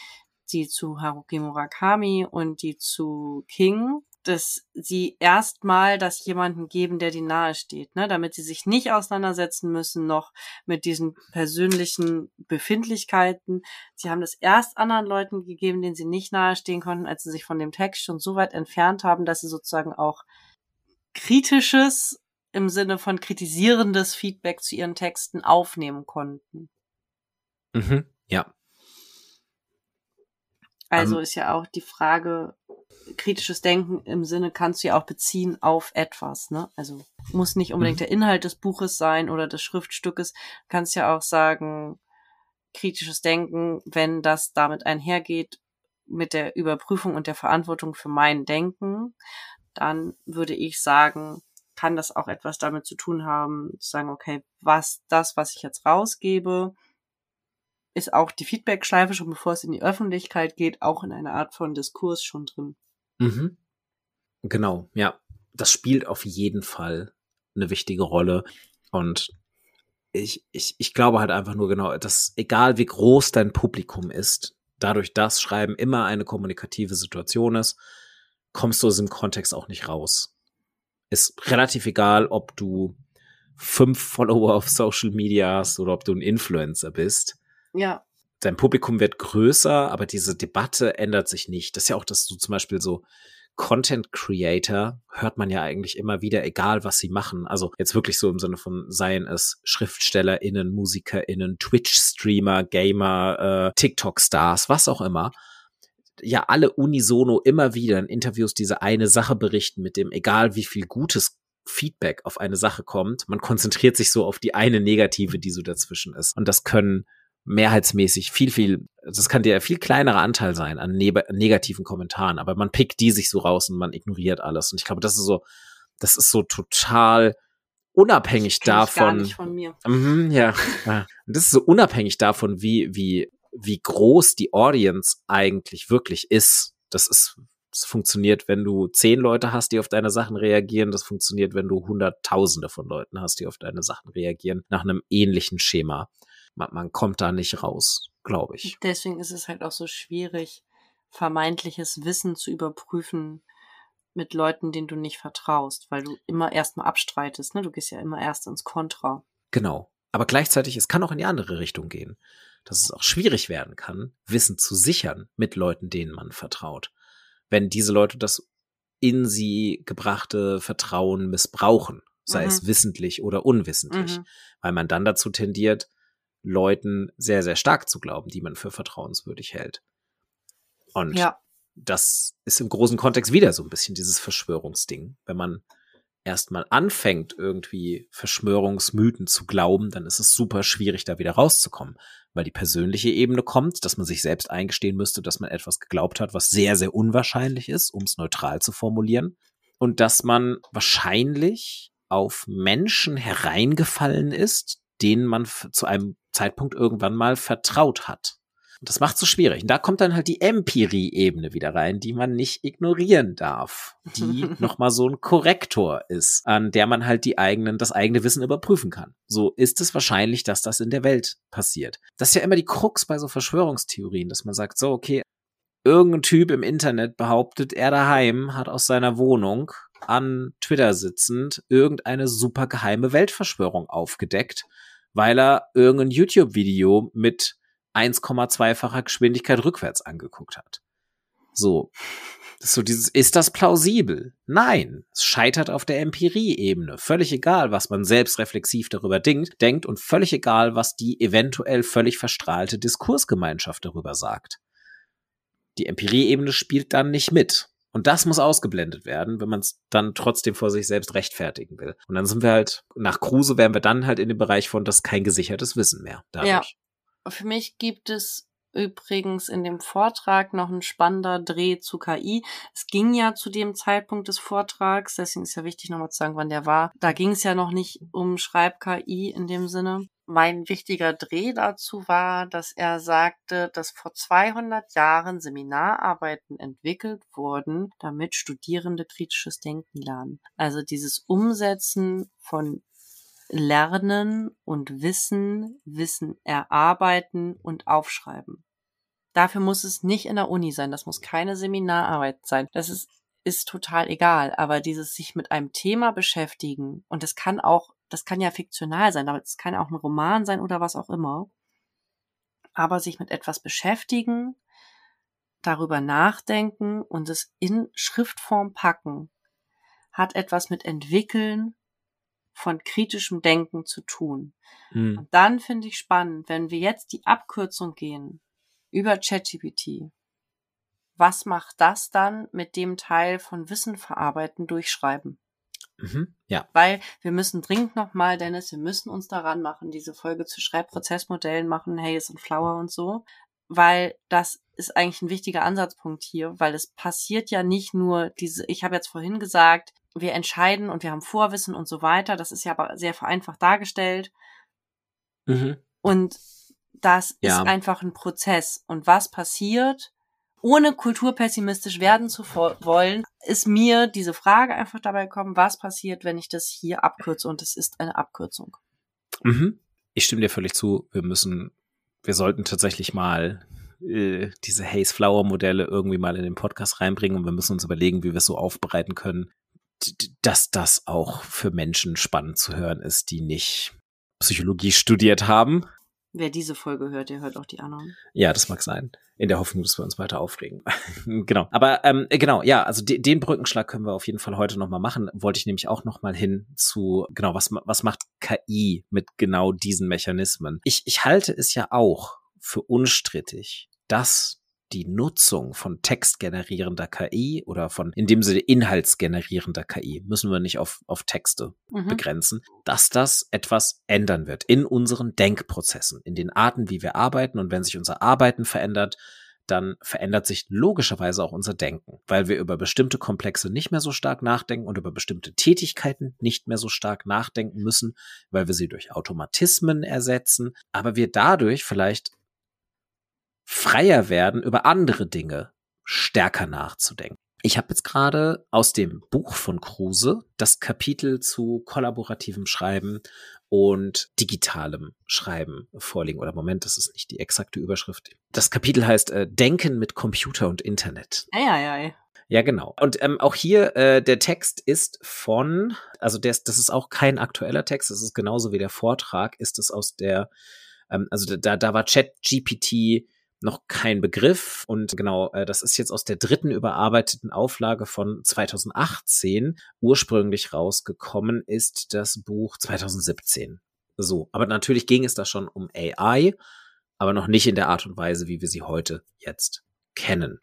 die zu Haruki Murakami und die zu King, dass sie erstmal das jemanden geben, der die nahe steht, ne, damit sie sich nicht auseinandersetzen müssen noch mit diesen persönlichen Befindlichkeiten. Sie haben das erst anderen Leuten gegeben, denen sie nicht nahestehen konnten, als sie sich von dem Text schon so weit entfernt haben, dass sie sozusagen auch kritisches im Sinne von kritisierendes Feedback zu ihren Texten aufnehmen konnten. Mhm. Ja. Also Ähm, ist ja auch die Frage, kritisches Denken im Sinne kannst du ja auch beziehen auf etwas, ne? Also muss nicht unbedingt Mhm. der Inhalt des Buches sein oder des Schriftstückes. Kannst ja auch sagen, kritisches Denken, wenn das damit einhergeht mit der Überprüfung und der Verantwortung für mein Denken, dann würde ich sagen, kann das auch etwas damit zu tun haben, zu sagen, okay, was das, was ich jetzt rausgebe, ist auch die Feedback-Schleife schon bevor es in die Öffentlichkeit geht, auch in einer Art von Diskurs schon drin. Mhm. Genau, ja. Das spielt auf jeden Fall eine wichtige Rolle. Und ich, ich, ich glaube halt einfach nur genau, dass egal wie groß dein Publikum ist, dadurch, dass Schreiben immer eine kommunikative Situation ist, kommst du aus dem Kontext auch nicht raus. Ist relativ egal, ob du fünf Follower auf Social Media hast oder ob du ein Influencer bist Ja, dein Publikum wird größer, aber diese Debatte ändert sich nicht. Das ist ja auch, dass du zum Beispiel so Content Creator hört man ja eigentlich immer wieder, egal was sie machen. Also jetzt wirklich so im Sinne von seien es SchriftstellerInnen, MusikerInnen, Twitch-Streamer, Gamer, äh, TikTok-Stars, was auch immer. Ja, alle unisono immer wieder in Interviews diese eine Sache berichten, mit dem, egal wie viel gutes Feedback auf eine Sache kommt, man konzentriert sich so auf die eine negative, die so dazwischen ist. Und das können mehrheitsmäßig viel, viel, das kann der viel kleinerer Anteil sein an ne negativen Kommentaren, aber man pickt die sich so raus und man ignoriert alles. Und ich glaube, das ist so, das ist so total unabhängig davon. mir. Mhm, ja. ja. Und das ist so unabhängig davon, wie, wie, wie groß die Audience eigentlich wirklich ist. Das ist, das funktioniert, wenn du zehn Leute hast, die auf deine Sachen reagieren. Das funktioniert, wenn du hunderttausende von Leuten hast, die auf deine Sachen reagieren, nach einem ähnlichen Schema. Man, man kommt da nicht raus, glaube ich. Deswegen ist es halt auch so schwierig, vermeintliches Wissen zu überprüfen mit Leuten, denen du nicht vertraust, weil du immer erstmal abstreitest, ne? Du gehst ja immer erst ins Kontra. Genau. Aber gleichzeitig, es kann auch in die andere Richtung gehen. Dass es auch schwierig werden kann, Wissen zu sichern mit Leuten, denen man vertraut. Wenn diese Leute das in sie gebrachte Vertrauen missbrauchen, sei mhm. es wissentlich oder unwissentlich, mhm. weil man dann dazu tendiert, Leuten sehr, sehr stark zu glauben, die man für vertrauenswürdig hält. Und ja. das ist im großen Kontext wieder so ein bisschen dieses Verschwörungsding. Wenn man erstmal anfängt, irgendwie Verschwörungsmythen zu glauben, dann ist es super schwierig, da wieder rauszukommen, weil die persönliche Ebene kommt, dass man sich selbst eingestehen müsste, dass man etwas geglaubt hat, was sehr, sehr unwahrscheinlich ist, um es neutral zu formulieren. Und dass man wahrscheinlich auf Menschen hereingefallen ist, denen man zu einem Zeitpunkt irgendwann mal vertraut hat. Und das macht so schwierig. Und da kommt dann halt die Empirie-Ebene wieder rein, die man nicht ignorieren darf. Die nochmal so ein Korrektor ist, an der man halt die eigenen, das eigene Wissen überprüfen kann. So ist es wahrscheinlich, dass das in der Welt passiert. Das ist ja immer die Krux bei so Verschwörungstheorien, dass man sagt, so, okay, irgendein Typ im Internet behauptet, er daheim hat aus seiner Wohnung an Twitter sitzend irgendeine super geheime Weltverschwörung aufgedeckt, weil er irgendein YouTube-Video mit 1,2-facher Geschwindigkeit rückwärts angeguckt hat. So. So dieses, ist das plausibel? Nein. Es scheitert auf der Empirie-Ebene. Völlig egal, was man selbst reflexiv darüber denkt, denkt und völlig egal, was die eventuell völlig verstrahlte Diskursgemeinschaft darüber sagt. Die Empirie-Ebene spielt dann nicht mit. Und das muss ausgeblendet werden, wenn man es dann trotzdem vor sich selbst rechtfertigen will. Und dann sind wir halt, nach Kruse wären wir dann halt in dem Bereich von, das kein gesichertes Wissen mehr. Dadurch. Ja, für mich gibt es übrigens in dem Vortrag noch ein spannender Dreh zu KI. Es ging ja zu dem Zeitpunkt des Vortrags, deswegen ist ja wichtig nochmal zu sagen, wann der war. Da ging es ja noch nicht um Schreib-KI in dem Sinne. Mein wichtiger Dreh dazu war, dass er sagte, dass vor 200 Jahren Seminararbeiten entwickelt wurden, damit Studierende kritisches Denken lernen. Also dieses Umsetzen von lernen und wissen, Wissen erarbeiten und aufschreiben. Dafür muss es nicht in der Uni sein, das muss keine Seminararbeit sein. Das ist, ist total egal. Aber dieses sich mit einem Thema beschäftigen, und das kann auch, das kann ja fiktional sein, aber es kann auch ein Roman sein oder was auch immer. Aber sich mit etwas beschäftigen, darüber nachdenken und es in Schriftform packen, hat etwas mit entwickeln von kritischem Denken zu tun. Mhm. Und dann finde ich spannend, wenn wir jetzt die Abkürzung gehen über ChatGPT. Was macht das dann mit dem Teil von Wissen verarbeiten, durchschreiben? Mhm, ja. Weil wir müssen dringend nochmal, Dennis, wir müssen uns daran machen, diese Folge zu Schreibprozessmodellen machen, Hayes und Flower und so. Weil das ist eigentlich ein wichtiger Ansatzpunkt hier, weil es passiert ja nicht nur diese, ich habe jetzt vorhin gesagt, wir entscheiden und wir haben Vorwissen und so weiter. Das ist ja aber sehr vereinfacht dargestellt. Mhm. Und das ja. ist einfach ein Prozess. Und was passiert, ohne kulturpessimistisch werden zu wollen, ist mir diese Frage einfach dabei gekommen, was passiert, wenn ich das hier abkürze und es ist eine Abkürzung. Mhm. Ich stimme dir völlig zu. Wir müssen, wir sollten tatsächlich mal äh, diese Haze Flower Modelle irgendwie mal in den Podcast reinbringen und wir müssen uns überlegen, wie wir es so aufbereiten können, dass das auch für Menschen spannend zu hören ist, die nicht Psychologie studiert haben. Wer diese Folge hört, der hört auch die anderen. Ja, das mag sein. In der Hoffnung, dass wir uns weiter aufregen. genau. Aber ähm, genau, ja, also de den Brückenschlag können wir auf jeden Fall heute nochmal machen. Wollte ich nämlich auch nochmal hin zu, genau, was, was macht KI mit genau diesen Mechanismen? Ich, ich halte es ja auch für unstrittig, dass die Nutzung von textgenerierender KI oder von in dem Sinne inhaltsgenerierender KI, müssen wir nicht auf, auf Texte mhm. begrenzen, dass das etwas ändern wird in unseren Denkprozessen, in den Arten, wie wir arbeiten. Und wenn sich unser Arbeiten verändert, dann verändert sich logischerweise auch unser Denken, weil wir über bestimmte Komplexe nicht mehr so stark nachdenken und über bestimmte Tätigkeiten nicht mehr so stark nachdenken müssen, weil wir sie durch Automatismen ersetzen, aber wir dadurch vielleicht freier werden, über andere Dinge stärker nachzudenken. Ich habe jetzt gerade aus dem Buch von Kruse das Kapitel zu kollaborativem Schreiben und digitalem Schreiben vorliegen. Oder Moment, das ist nicht die exakte Überschrift. Das Kapitel heißt äh, Denken mit Computer und Internet. Ei, ei, ei. Ja, genau. Und ähm, auch hier, äh, der Text ist von, also der das ist auch kein aktueller Text, das ist genauso wie der Vortrag, ist es aus der, ähm, also da, da war Chat-GPT noch kein Begriff. Und genau, äh, das ist jetzt aus der dritten überarbeiteten Auflage von 2018. Ursprünglich rausgekommen ist das Buch 2017. So, aber natürlich ging es da schon um AI, aber noch nicht in der Art und Weise, wie wir sie heute jetzt kennen.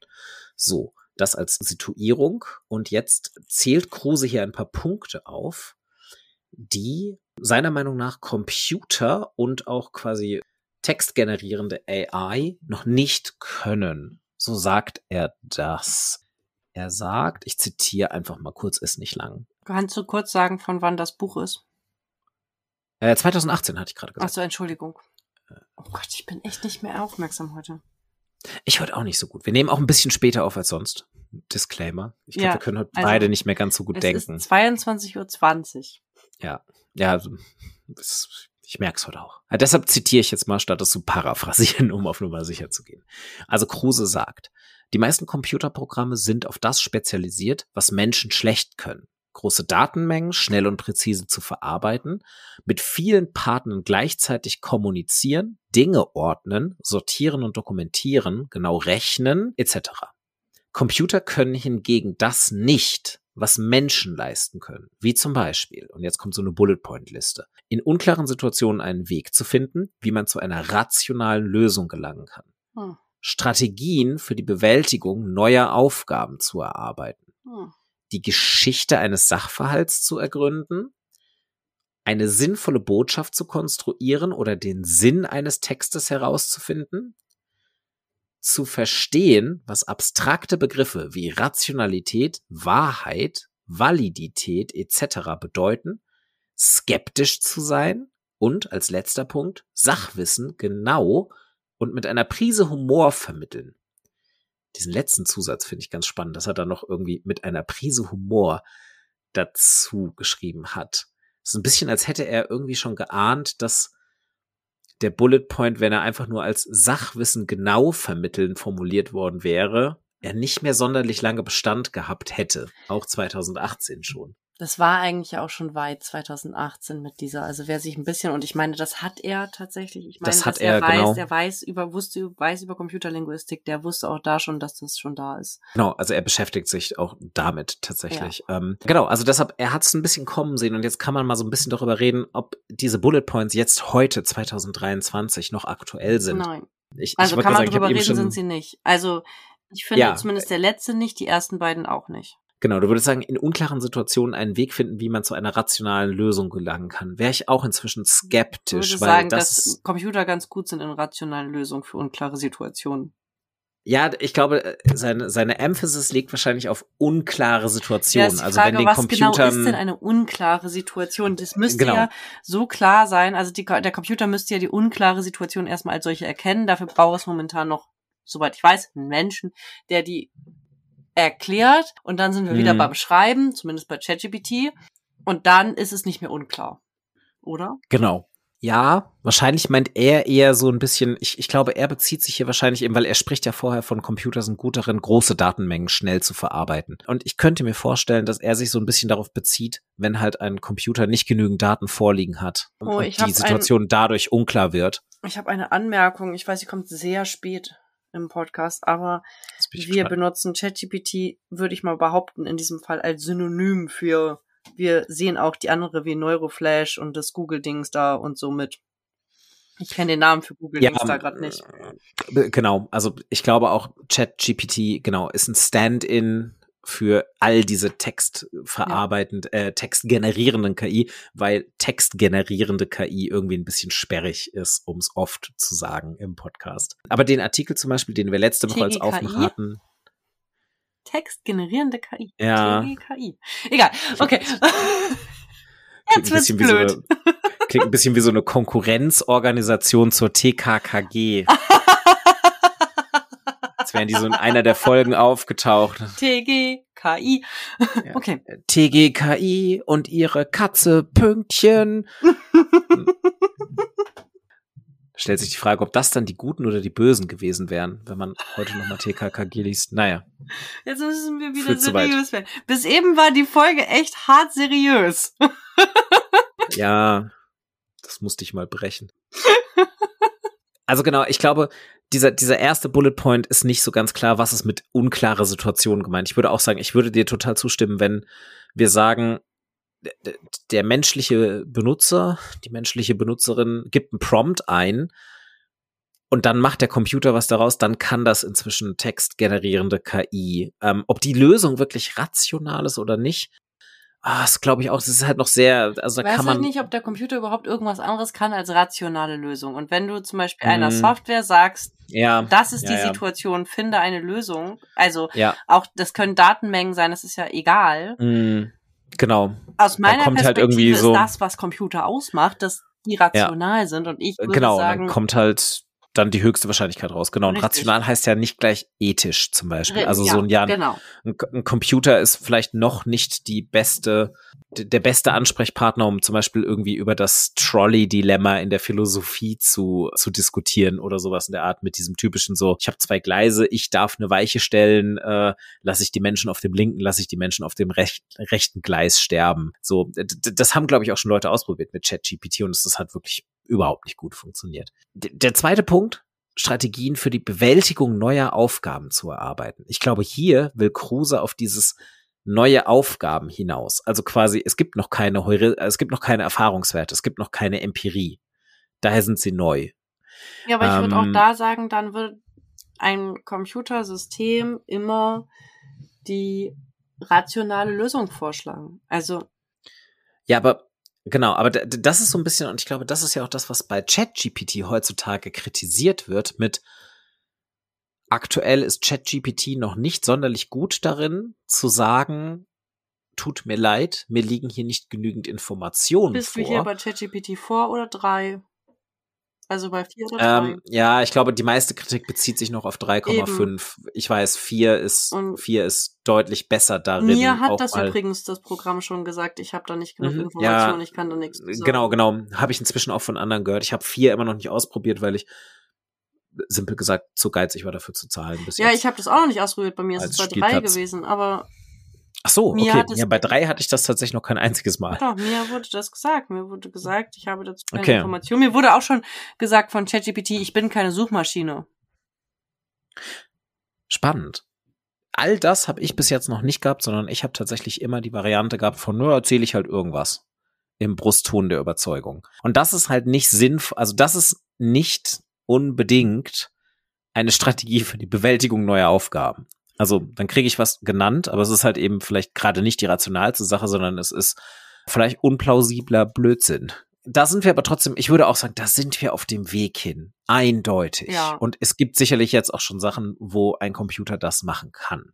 So, das als Situierung. Und jetzt zählt Kruse hier ein paar Punkte auf, die seiner Meinung nach Computer und auch quasi textgenerierende AI noch nicht können. So sagt er das. Er sagt, ich zitiere einfach mal kurz, ist nicht lang. Kannst du kurz sagen, von wann das Buch ist? Äh, 2018 hatte ich gerade gesagt. Ach so, Entschuldigung. Oh Gott, ich bin echt nicht mehr aufmerksam heute. Ich heute auch nicht so gut. Wir nehmen auch ein bisschen später auf als sonst. Disclaimer. Ich glaube, Ja, wir können heute also, beide nicht mehr ganz so gut es denken. ist 22.20 Uhr. Ja, ja, also, das, ich merke es heute auch. Ja, deshalb zitiere ich jetzt mal, statt es zu paraphrasieren, um auf Nummer sicher zu gehen. Also Kruse sagt, die meisten Computerprogramme sind auf das spezialisiert, was Menschen schlecht können. Große Datenmengen schnell und präzise zu verarbeiten, mit vielen Partnern gleichzeitig kommunizieren, Dinge ordnen, sortieren und dokumentieren, genau rechnen etc. Computer können hingegen das nicht, was Menschen leisten können. Wie zum Beispiel, und jetzt kommt so eine Bullet-Point-Liste, in unklaren Situationen einen Weg zu finden, wie man zu einer rationalen Lösung gelangen kann. Hm. Strategien für die Bewältigung neuer Aufgaben zu erarbeiten, Hm. die Geschichte eines Sachverhalts zu ergründen, eine sinnvolle Botschaft zu konstruieren oder den Sinn eines Textes herauszufinden, zu verstehen, was abstrakte Begriffe wie Rationalität, Wahrheit, Validität etc. bedeuten, skeptisch zu sein und als letzter Punkt Sachwissen genau und mit einer Prise Humor vermitteln. Diesen letzten Zusatz finde ich ganz spannend, dass er da noch irgendwie mit einer Prise Humor dazu geschrieben hat. Es ist ein bisschen, als hätte er irgendwie schon geahnt, dass der Bullet Point, wenn er einfach nur als Sachwissen genau vermitteln formuliert worden wäre, er nicht mehr sonderlich lange Bestand gehabt hätte. Auch 2018 schon. Das war eigentlich auch schon weit 2018 mit dieser. Also wer sich ein bisschen und ich meine, das hat er tatsächlich. Ich meine, Das hat er, er, weiß, genau. der weiß über wusste weiß über Computerlinguistik. Der wusste auch da schon, dass das schon da ist. Genau, also er beschäftigt sich auch damit tatsächlich. Ähm, genau, also deshalb, er hat es ein bisschen kommen sehen und jetzt kann man mal so ein bisschen darüber reden, ob diese Bullet Points jetzt heute 2023 noch aktuell sind. Nein. Ich, Also ich kann man sagen, drüber reden, sind sie nicht. Also ich finde Ja. zumindest der letzte nicht, die ersten beiden auch nicht. Genau, du würdest sagen, in unklaren Situationen einen Weg finden, wie man zu einer rationalen Lösung gelangen kann. Wäre ich auch inzwischen Ich skeptisch, würde weil sagen, das dass Computer ganz gut sind in rationalen Lösungen für unklare Situationen. Ja, ich glaube, äh, seine, seine Emphasis liegt wahrscheinlich auf unklare Ja, Situationen. die also Frage, wenn den was Computern. genau ist denn eine unklare Situation? Das müsste Genau. ja so klar sein. Also die, der Computer müsste ja die unklare Situation erstmal als solche erkennen. Dafür braucht es momentan noch, soweit ich weiß, einen Menschen, der die erklärt. Und dann sind wir wieder Mhm. beim Schreiben, zumindest bei ChatGPT. Und dann ist es nicht mehr unklar. Oder? Genau. Ja, wahrscheinlich meint er eher so ein bisschen, ich, ich glaube, er bezieht sich hier wahrscheinlich eben, weil er spricht ja vorher von Computer sind gut darin, große Datenmengen schnell zu verarbeiten. Und ich könnte mir vorstellen, dass er sich so ein bisschen darauf bezieht, wenn halt ein Computer nicht genügend Daten vorliegen hat und, Oh, und die Situation dadurch unklar wird. Ich habe eine Anmerkung. Ich weiß, sie kommt sehr spät im Podcast, aber wir gespannt. benutzen ChatGPT, würde ich mal behaupten, in diesem Fall als Synonym für, wir sehen auch die andere wie Neuroflash und das Google-Dings da und so mit. Ich kenne den Namen für Google-Dings da gerade nicht. äh, Genau, also ich glaube auch ChatGPT, genau, ist ein Stand-in für all diese textverarbeitend, äh, textgenerierenden KI, weil textgenerierende KI irgendwie ein bisschen sperrig ist, um es oft zu sagen im Podcast. Aber den Artikel zum Beispiel, den wir letzte Woche als? Aufmacher hatten, Textgenerierende KI. Ja. TGKI. Egal, okay. Jetzt ein wird's bisschen wie so blöd. eine, klingt ein bisschen wie so eine Konkurrenzorganisation zur TKKG. Wären die so in einer der Folgen aufgetaucht. TGKI. Ja. Okay. TGKI und ihre Katze Pünktchen. Stellt sich die Frage, ob das dann die Guten oder die Bösen gewesen wären, wenn man heute nochmal TKKG liest. Naja. Jetzt müssen wir wieder seriös werden. Bis eben war die Folge echt hart seriös. ja, das musste ich mal brechen. Also genau, ich glaube, dieser, dieser erste Bullet Point ist nicht so ganz klar, was ist mit unklare Situationen gemeint. Ich würde auch sagen, ich würde dir total zustimmen, wenn wir sagen, der menschliche Benutzer, die menschliche Benutzerin gibt einen Prompt ein und dann macht der Computer was daraus, dann kann das inzwischen textgenerierende KI. Ähm, ob die Lösung wirklich rational ist oder nicht, ah, das glaube ich auch, das ist halt noch sehr, also da weiß kann man halt nicht, ob der Computer überhaupt irgendwas anderes kann als rationale Lösung. Und wenn du zum Beispiel einer mm. Software sagst, ja, das ist ja, die ja. Situation, finde eine Lösung. Also ja, auch, das können Datenmengen sein, das ist ja egal. mm, genau. Aus meiner kommt halt Perspektive irgendwie so- ist das, was Computer ausmacht, dass die rational sind. Und ich würde Genau, sagen, dann kommt halt dann die höchste Wahrscheinlichkeit raus. Genau. Und Richtig. rational heißt ja nicht gleich ethisch zum Beispiel. Also ja, so ein, ja, ein, Genau. ein ein Computer ist vielleicht noch nicht die beste, der beste Ansprechpartner, um zum Beispiel irgendwie über das Trolley-Dilemma in der Philosophie zu, zu diskutieren oder sowas in der Art mit diesem typischen so, ich habe zwei Gleise, ich darf eine Weiche stellen, äh, lasse ich die Menschen auf dem linken, lasse ich die Menschen auf dem rech rechten Gleis sterben. So, das haben, glaube ich, auch schon Leute ausprobiert mit ChatGPT und es hat wirklich überhaupt nicht gut funktioniert. D der zweite Punkt, Strategien für die Bewältigung neuer Aufgaben zu erarbeiten. Ich glaube, hier will Kruse auf dieses neue Aufgaben hinaus. Also quasi, es gibt noch keine es gibt noch keine Erfahrungswerte, es gibt noch keine Empirie. Daher sind sie neu. Ja, aber ich würde auch Ähm, da sagen, dann wird ein Computersystem immer die rationale Lösung vorschlagen. Also, Ja, aber genau, aber das ist so ein bisschen, und ich glaube, das ist ja auch das, was bei ChatGPT heutzutage kritisiert wird mit aktuell ist ChatGPT noch nicht sonderlich gut darin zu sagen, tut mir leid, mir liegen hier nicht genügend Informationen bist vor. du hier bei ChatGPT 4 oder 3? Also bei 4 oder 3? Ähm, ja, ich glaube, die meiste Kritik bezieht sich noch auf 3,5. Ich weiß, 4 ist, Und 4 ist deutlich besser darin. Mir hat das übrigens das Programm schon gesagt, ich habe da nicht genug Mhm, Informationen, ja, ich kann da nichts zu sagen. Genau, genau. Habe ich inzwischen auch von anderen gehört. Ich habe 4 immer noch nicht ausprobiert, weil ich simpel gesagt zu geizig war dafür zu zahlen. Bis Ja, jetzt. ich habe das auch noch nicht ausprobiert, bei mir ist Als es bei 3 Spielplatz. gewesen, aber Ach so, mir okay. Ja, bei 3 hatte ich das tatsächlich noch kein einziges Mal. doch, mir wurde das gesagt. Mir wurde gesagt, ich habe dazu keine Okay. Information. Mir wurde auch schon gesagt von ChatGPT, ich bin keine Suchmaschine. Spannend. All das habe ich bis jetzt noch nicht gehabt, sondern ich habe tatsächlich immer die Variante gehabt von, nur erzähle ich halt irgendwas im Brustton der Überzeugung. Und das ist halt nicht sinnvoll, also das ist nicht unbedingt eine Strategie für die Bewältigung neuer Aufgaben. Also dann kriege ich was genannt, aber es ist halt eben vielleicht gerade nicht die rationalste Sache, sondern es ist vielleicht unplausibler Blödsinn. Da sind wir aber trotzdem, ich würde auch sagen, da sind wir auf dem Weg hin. Eindeutig. Ja. Und es gibt sicherlich jetzt auch schon Sachen, wo ein Computer das machen kann.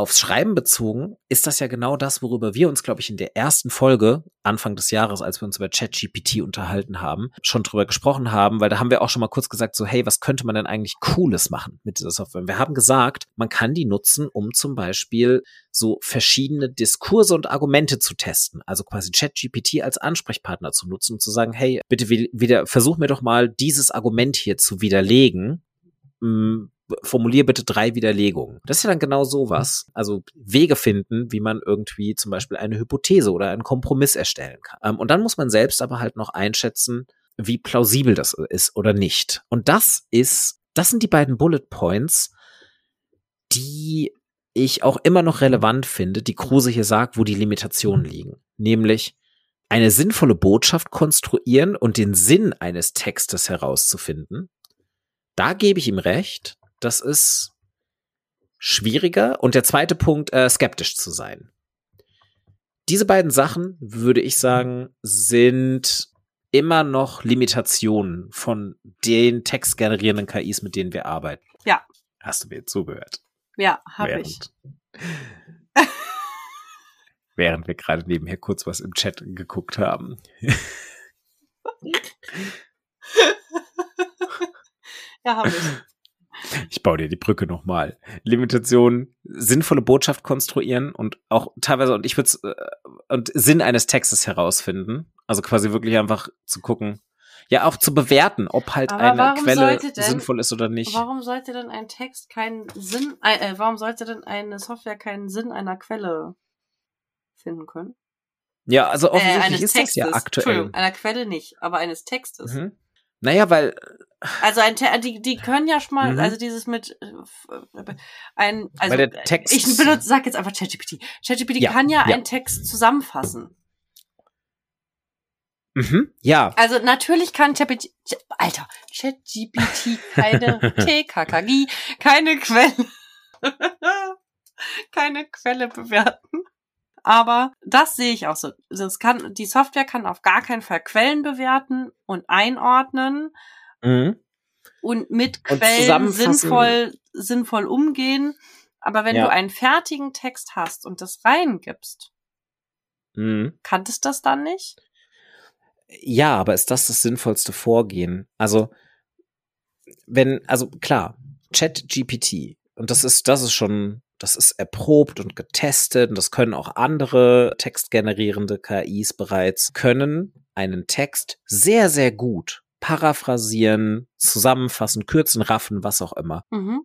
Aufs Schreiben bezogen ist das ja genau das, worüber wir uns, glaube ich, in der ersten Folge Anfang des Jahres, als wir uns über ChatGPT unterhalten haben, schon drüber gesprochen haben, weil da haben wir auch schon mal kurz gesagt, so, hey, was könnte man denn eigentlich Cooles machen mit dieser Software? Wir haben gesagt, man kann die nutzen, um zum Beispiel so verschiedene Diskurse und Argumente zu testen. Also quasi ChatGPT als Ansprechpartner zu nutzen und zu sagen, hey, bitte wi- wieder, versuch mir doch mal dieses Argument hier zu widerlegen. Formulier bitte drei Widerlegungen. Das ist ja dann genau sowas. Also Wege finden, wie man irgendwie zum Beispiel eine Hypothese oder einen Kompromiss erstellen kann. Ähm, und dann muss man selbst aber halt noch einschätzen, wie plausibel das ist oder nicht. Und das ist, das sind die beiden Bullet Points, die ich auch immer noch relevant finde, die Kruse hier sagt, wo die Limitationen liegen. Nämlich eine sinnvolle Botschaft konstruieren und den Sinn eines Textes herauszufinden. Da gebe ich ihm recht. Das ist schwieriger. Und der zweite Punkt, äh, skeptisch zu sein. Diese beiden Sachen, würde ich sagen, sind immer noch Limitationen von den textgenerierenden KIs, mit denen wir arbeiten. Ja. Hast du mir zugehört? Ja, habe ich. Während, während wir gerade nebenher kurz was im Chat geguckt haben. Ja, habe ich. Ich baue dir die Brücke nochmal. Limitation, sinnvolle Botschaft konstruieren und auch teilweise, und ich würde äh, und Sinn eines Textes herausfinden. Also quasi wirklich einfach zu gucken, Ja, auch zu bewerten, ob halt Aber eine Quelle denn- sinnvoll ist oder nicht. Warum sollte denn ein Text keinen Sinn, äh, äh, warum sollte denn eine Software keinen Sinn einer Quelle finden können? Ja, also Äh, offensichtlich eines ist Textes. das ja aktuell. Entschuldigung, einer Quelle nicht, aber eines Textes. Mhm. Naja, weil, Also ein die, die können ja schon mal, Mhm. also dieses mit äh, f- ein, also Weil der Text- ich benutze, sag jetzt einfach ChatGPT. ChatGPT Ja, kann ja, ja. einen Text zusammenfassen. mhm, ja, Also natürlich kann ChatGPT, Alter, ChatGPT keine TKKG, keine Quelle, keine Quelle bewerten. Aber das sehe ich auch so. Also es kann, die Software kann auf gar keinen Fall Quellen bewerten und einordnen mhm. und mit Und Quellen sinnvoll, sinnvoll umgehen. Aber wenn Ja. du einen fertigen Text hast und das reingibst, Mhm. kann es das dann nicht? Ja, aber ist das das sinnvollste Vorgehen? Also, wenn, also klar, Chat-GPT, und das ist, das ist schon, das ist erprobt und getestet, und das können auch andere textgenerierende KIs bereits, können einen Text sehr, sehr gut paraphrasieren, zusammenfassen, kürzen, raffen, was auch immer. Mhm.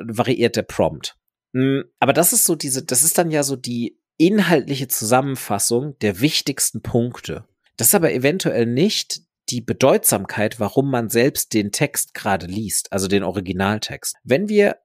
variiert der Prompt. Mm, Aber das ist so diese, das ist dann ja so die inhaltliche Zusammenfassung der wichtigsten Punkte. Das ist aber eventuell nicht die Bedeutsamkeit, warum man selbst den Text gerade liest, also den Originaltext. Wenn wir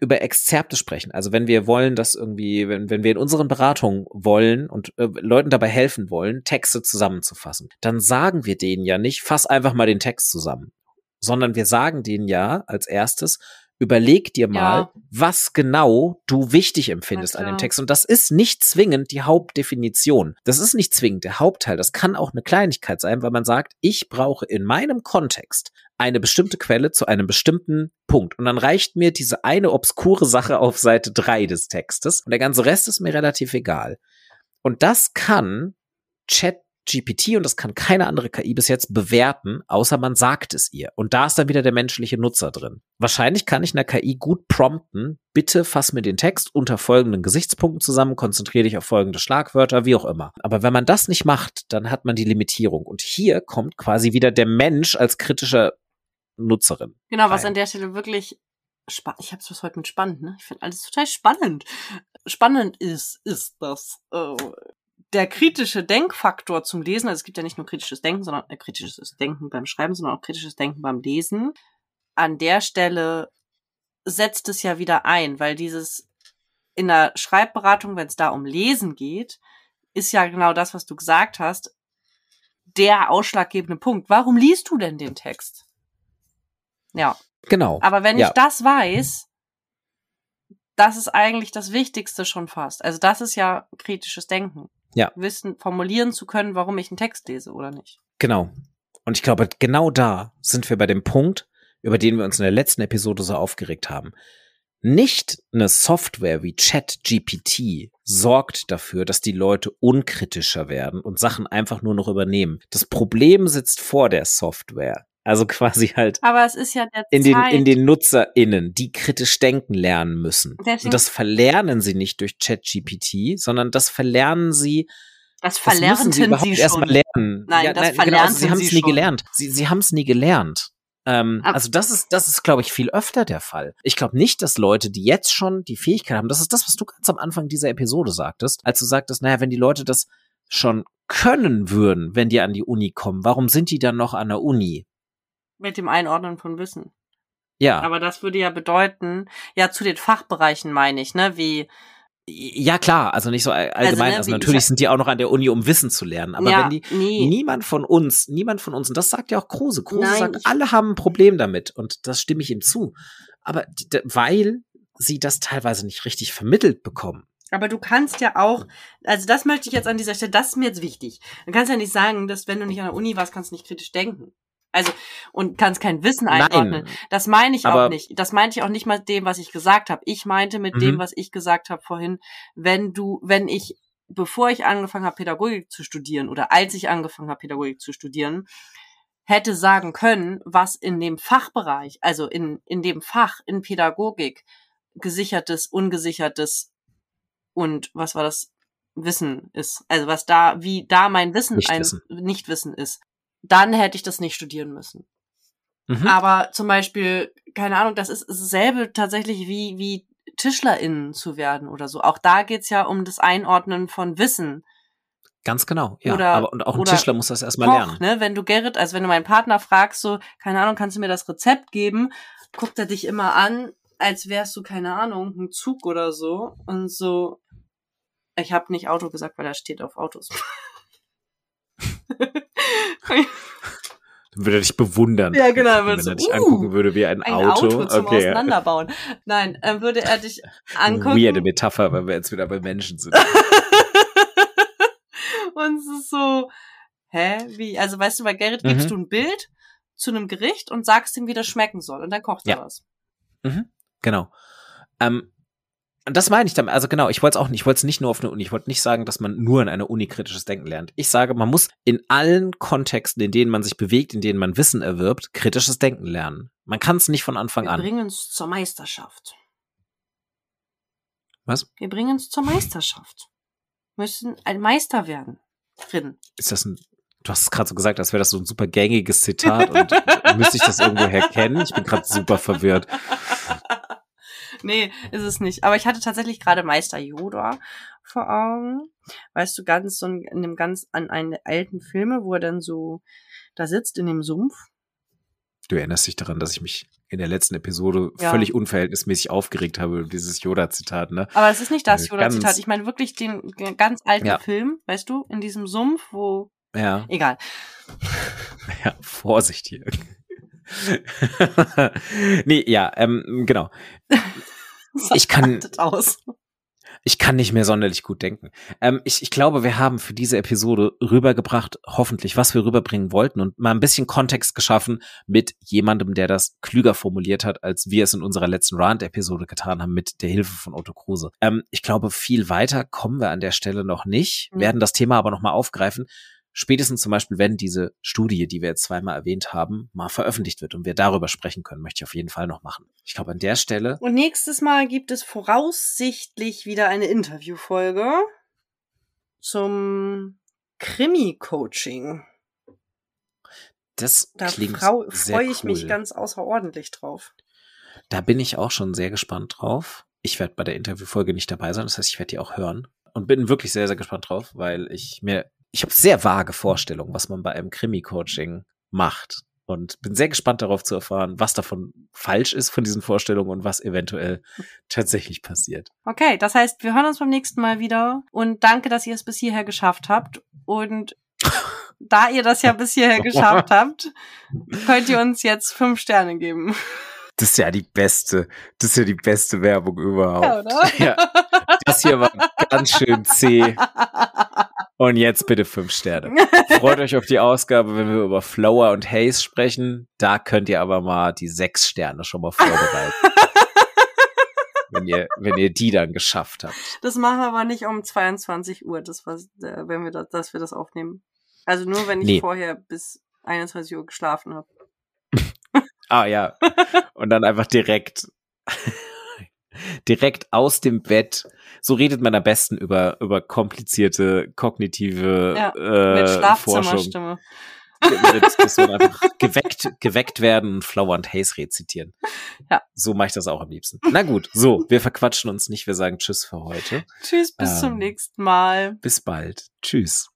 über Exzerpte sprechen, also wenn wir wollen, dass irgendwie, wenn, wenn wir in unseren Beratungen wollen und äh, Leuten dabei helfen wollen, Texte zusammenzufassen, dann sagen wir denen ja nicht, fass einfach mal den Text zusammen, sondern wir sagen denen ja als erstes, überleg dir mal, Ja. was genau du wichtig empfindest an dem. Text. Und das ist nicht zwingend die Hauptdefinition. Das ist nicht zwingend der Hauptteil. Das kann auch eine Kleinigkeit sein, weil man sagt, ich brauche in meinem Kontext eine bestimmte Quelle zu einem bestimmten Punkt. Und dann reicht mir diese eine obskure Sache auf Seite drei des Textes und der ganze Rest ist mir relativ egal. Und das kann ChatGPT und das kann keine andere KI bis jetzt bewerten, außer man sagt es ihr. Und da ist dann wieder der menschliche Nutzer drin. Wahrscheinlich kann ich einer KI gut prompten, bitte fass mir den Text unter folgenden Gesichtspunkten zusammen, konzentriere dich auf folgende Schlagwörter, wie auch immer. Aber wenn man das nicht macht, dann hat man die Limitierung. Und hier kommt quasi wieder der Mensch als kritischer Nutzerin. Genau, was rein. an der Stelle wirklich spannend, ich hab's was heute mit spannend, ne? Ich finde alles total spannend. Spannend ist, ist das, äh, der kritische Denkfaktor zum Lesen, also es gibt ja nicht nur kritisches Denken, sondern äh, kritisches Denken beim Schreiben, sondern auch kritisches Denken beim Lesen. An der Stelle setzt es ja wieder ein, weil dieses in der Schreibberatung, wenn es da um Lesen geht, ist ja genau das, was du gesagt hast, der ausschlaggebende Punkt. Warum liest du denn den Text? Ja, Genau. aber wenn Ja. ich das weiß, das ist eigentlich das Wichtigste schon fast. Also das ist ja kritisches Denken. Ja. Wissen, formulieren zu können, warum ich einen Text lese oder nicht. Genau. Und ich glaube, genau da sind wir bei dem Punkt, über den wir uns in der letzten Episode so aufgeregt haben. Nicht eine Software wie ChatGPT sorgt dafür, dass die Leute unkritischer werden und Sachen einfach nur noch übernehmen. Das Problem sitzt vor der Software. Also quasi halt Aber es ist ja der in den, Zeit. in den NutzerInnen, die kritisch denken lernen müssen. Deswegen- Und das verlernen sie nicht durch ChatGPT, sondern das verlernen sie das das müssen verlernten sie überhaupt sie erstmal lernen. Nein, das genau, verlernten sie haben es nie gelernt. Sie, sie haben es nie gelernt. Ähm, also das ist, das ist, glaube ich, viel öfter der Fall. Ich glaube nicht, dass Leute, die jetzt schon die Fähigkeit haben, das ist das, was du ganz am Anfang dieser Episode sagtest, als du sagtest, naja, wenn die Leute das schon können würden, wenn die an die Uni kommen, warum sind die dann noch an der Uni? Mit dem Einordnen von Wissen. Ja, Aber das würde ja bedeuten, ja, zu den Fachbereichen meine ich, ne, wie, ja klar, also nicht so all- allgemein. ne, Also, natürlich ich- sind die auch noch an der Uni, um Wissen zu lernen. Aber ja, wenn die nee, Niemand von uns, niemand von uns, und das sagt ja auch Kruse. Kruse Nein, sagt, alle haben ein Problem damit und das stimme ich ihm zu. Aber weil sie das teilweise nicht richtig vermittelt bekommen. Aber du kannst ja auch, also das möchte ich jetzt an dieser Stelle, das ist mir jetzt wichtig. Du kannst ja nicht sagen, dass wenn du nicht an der Uni warst, kannst du nicht kritisch denken. Also, und kannst kein Wissen einordnen. Nein, Das meine ich auch nicht. Das meinte ich auch nicht mal dem, was ich gesagt habe. Ich meinte mit Mhm. dem, was ich gesagt habe vorhin, wenn du, wenn ich, bevor ich angefangen habe, Pädagogik zu studieren oder als ich angefangen habe, Pädagogik zu studieren, hätte sagen können, was in dem Fachbereich, also in, in dem Fach in Pädagogik gesichertes, ungesichertes und was war das Wissen ist. Also was da, wie da mein Wissen Nichtwissen. ein Nichtwissen ist. Dann hätte ich das nicht studieren müssen. Mhm. Aber zum Beispiel, keine Ahnung, das ist dasselbe tatsächlich wie, wie TischlerInnen zu werden oder so. Auch da geht's ja um das Einordnen von Wissen. Ganz genau, ja. Oder- aber und auch ein Tischler muss das erstmal Koch, lernen. ne? Wenn du Gerrit, also wenn du meinen Partner fragst, so, keine Ahnung, kannst du mir das Rezept geben, guckt er dich immer an, als wärst du, keine Ahnung, ein Zug oder so. Und so, ich habe nicht Auto gesagt, weil er steht auf Autos. Dann würde er dich bewundern. Ja, genau, er Wenn würde er so, dich uh, angucken würde wie ein, ein Auto. Auto, zum okay. Auseinanderbauen. Nein, äh, würde er dich angucken. Weirde Metapher, weil wir jetzt wieder bei Menschen sind. und es ist so, hä, wie? Also weißt du, bei Gerrit gibst Mhm. du ein Bild zu einem Gericht und sagst ihm, wie das schmecken soll. Und dann kocht er Ja. was. Mhm, genau. Ähm, und das meine ich damit. Also genau, ich wollte es auch nicht, ich wollte es nicht nur auf eine Uni, ich wollte nicht sagen, dass man nur in einer Uni kritisches Denken lernt. Ich sage, man muss in allen Kontexten, in denen man sich bewegt, in denen man Wissen erwirbt, kritisches Denken lernen. Man kann es nicht von Anfang Wir an. bringen uns zur Meisterschaft. Was? Wir bringen uns zur Meisterschaft. Wir müssen ein Meister werden. Drin. Ist das ein, du hast es gerade so gesagt, als wäre das so ein super gängiges Zitat und müsste ich das irgendwo herkennen? Ich bin gerade super verwirrt. nee, ist es nicht. Aber ich hatte tatsächlich gerade Meister Yoda vor Augen. Weißt du, ganz so in einem ganz an einen alten Filme, wo er dann so da sitzt in dem Sumpf. Du erinnerst dich daran, dass ich mich in der letzten Episode Ja. völlig unverhältnismäßig aufgeregt habe über dieses Yoda-Zitat, ne? Aber es ist nicht das Yoda-Zitat. Ich meine wirklich den ganz alten Ja. Film, weißt du, in diesem Sumpf, wo. Ja. Egal. Ja, Vorsicht hier. nee, ja, ähm, genau. Ich kann- aus. Ich kann nicht mehr sonderlich gut denken. Ähm, ich, ich glaube, wir haben für diese Episode rübergebracht, hoffentlich, was wir rüberbringen wollten und mal ein bisschen Kontext geschaffen mit jemandem, der das klüger formuliert hat, als wir es in unserer letzten Rand-Episode getan haben mit der Hilfe von Otto Kruse. Ähm, ich glaube, viel weiter kommen wir an der Stelle noch nicht, Mhm. werden das Thema aber nochmal aufgreifen. Spätestens zum Beispiel, wenn diese Studie, die wir jetzt zweimal erwähnt haben, mal veröffentlicht wird und wir darüber sprechen können, möchte ich auf jeden Fall noch machen. Ich glaube, an der Stelle Und nächstes Mal gibt es voraussichtlich wieder eine Interviewfolge zum Krimi-Coaching. das Da klingt frau- sehr freue ich cool. mich ganz außerordentlich drauf. Da bin ich auch schon sehr gespannt drauf. Ich werde bei der Interviewfolge nicht dabei sein, das heißt, ich werde die auch hören und bin wirklich sehr, sehr gespannt drauf, weil ich mir, ich habe sehr vage Vorstellungen, was man bei einem Krimi-Coaching macht und bin sehr gespannt darauf zu erfahren, was davon falsch ist von diesen Vorstellungen und was eventuell tatsächlich passiert. Okay, das heißt, wir hören uns beim nächsten Mal wieder und danke, dass ihr es bis hierher geschafft habt. Und da ihr das ja bis hierher geschafft habt, könnt ihr uns jetzt fünf Sterne geben. Das ist ja die beste, das ist ja die beste Werbung überhaupt. Ja, oder? Ja, das hier war ganz schön zäh. Und jetzt bitte fünf Sterne. Freut euch auf die Ausgabe, wenn wir über Flower und Haze sprechen. Da könnt ihr aber mal die sechs Sterne schon mal vorbereiten. wenn ihr, wenn ihr die dann geschafft habt. Das machen wir aber nicht um 22 Uhr, das was, äh, wenn wir das, dass wir das aufnehmen. Also nur, wenn ich Nee. vorher bis 21 Uhr geschlafen habe. Ah ja. Und dann einfach direkt, direkt aus dem Bett. So redet man am besten über, über komplizierte kognitive Ja, äh, Mit Forschung. Schlafzimmerstimme. Mit, dass man einfach geweckt, geweckt werden und Flower und Haze rezitieren. Ja. So mache ich das auch am liebsten. Na gut, so, wir verquatschen uns nicht, wir sagen Tschüss für heute. Tschüss, bis Ähm. zum nächsten Mal. Bis bald. Tschüss.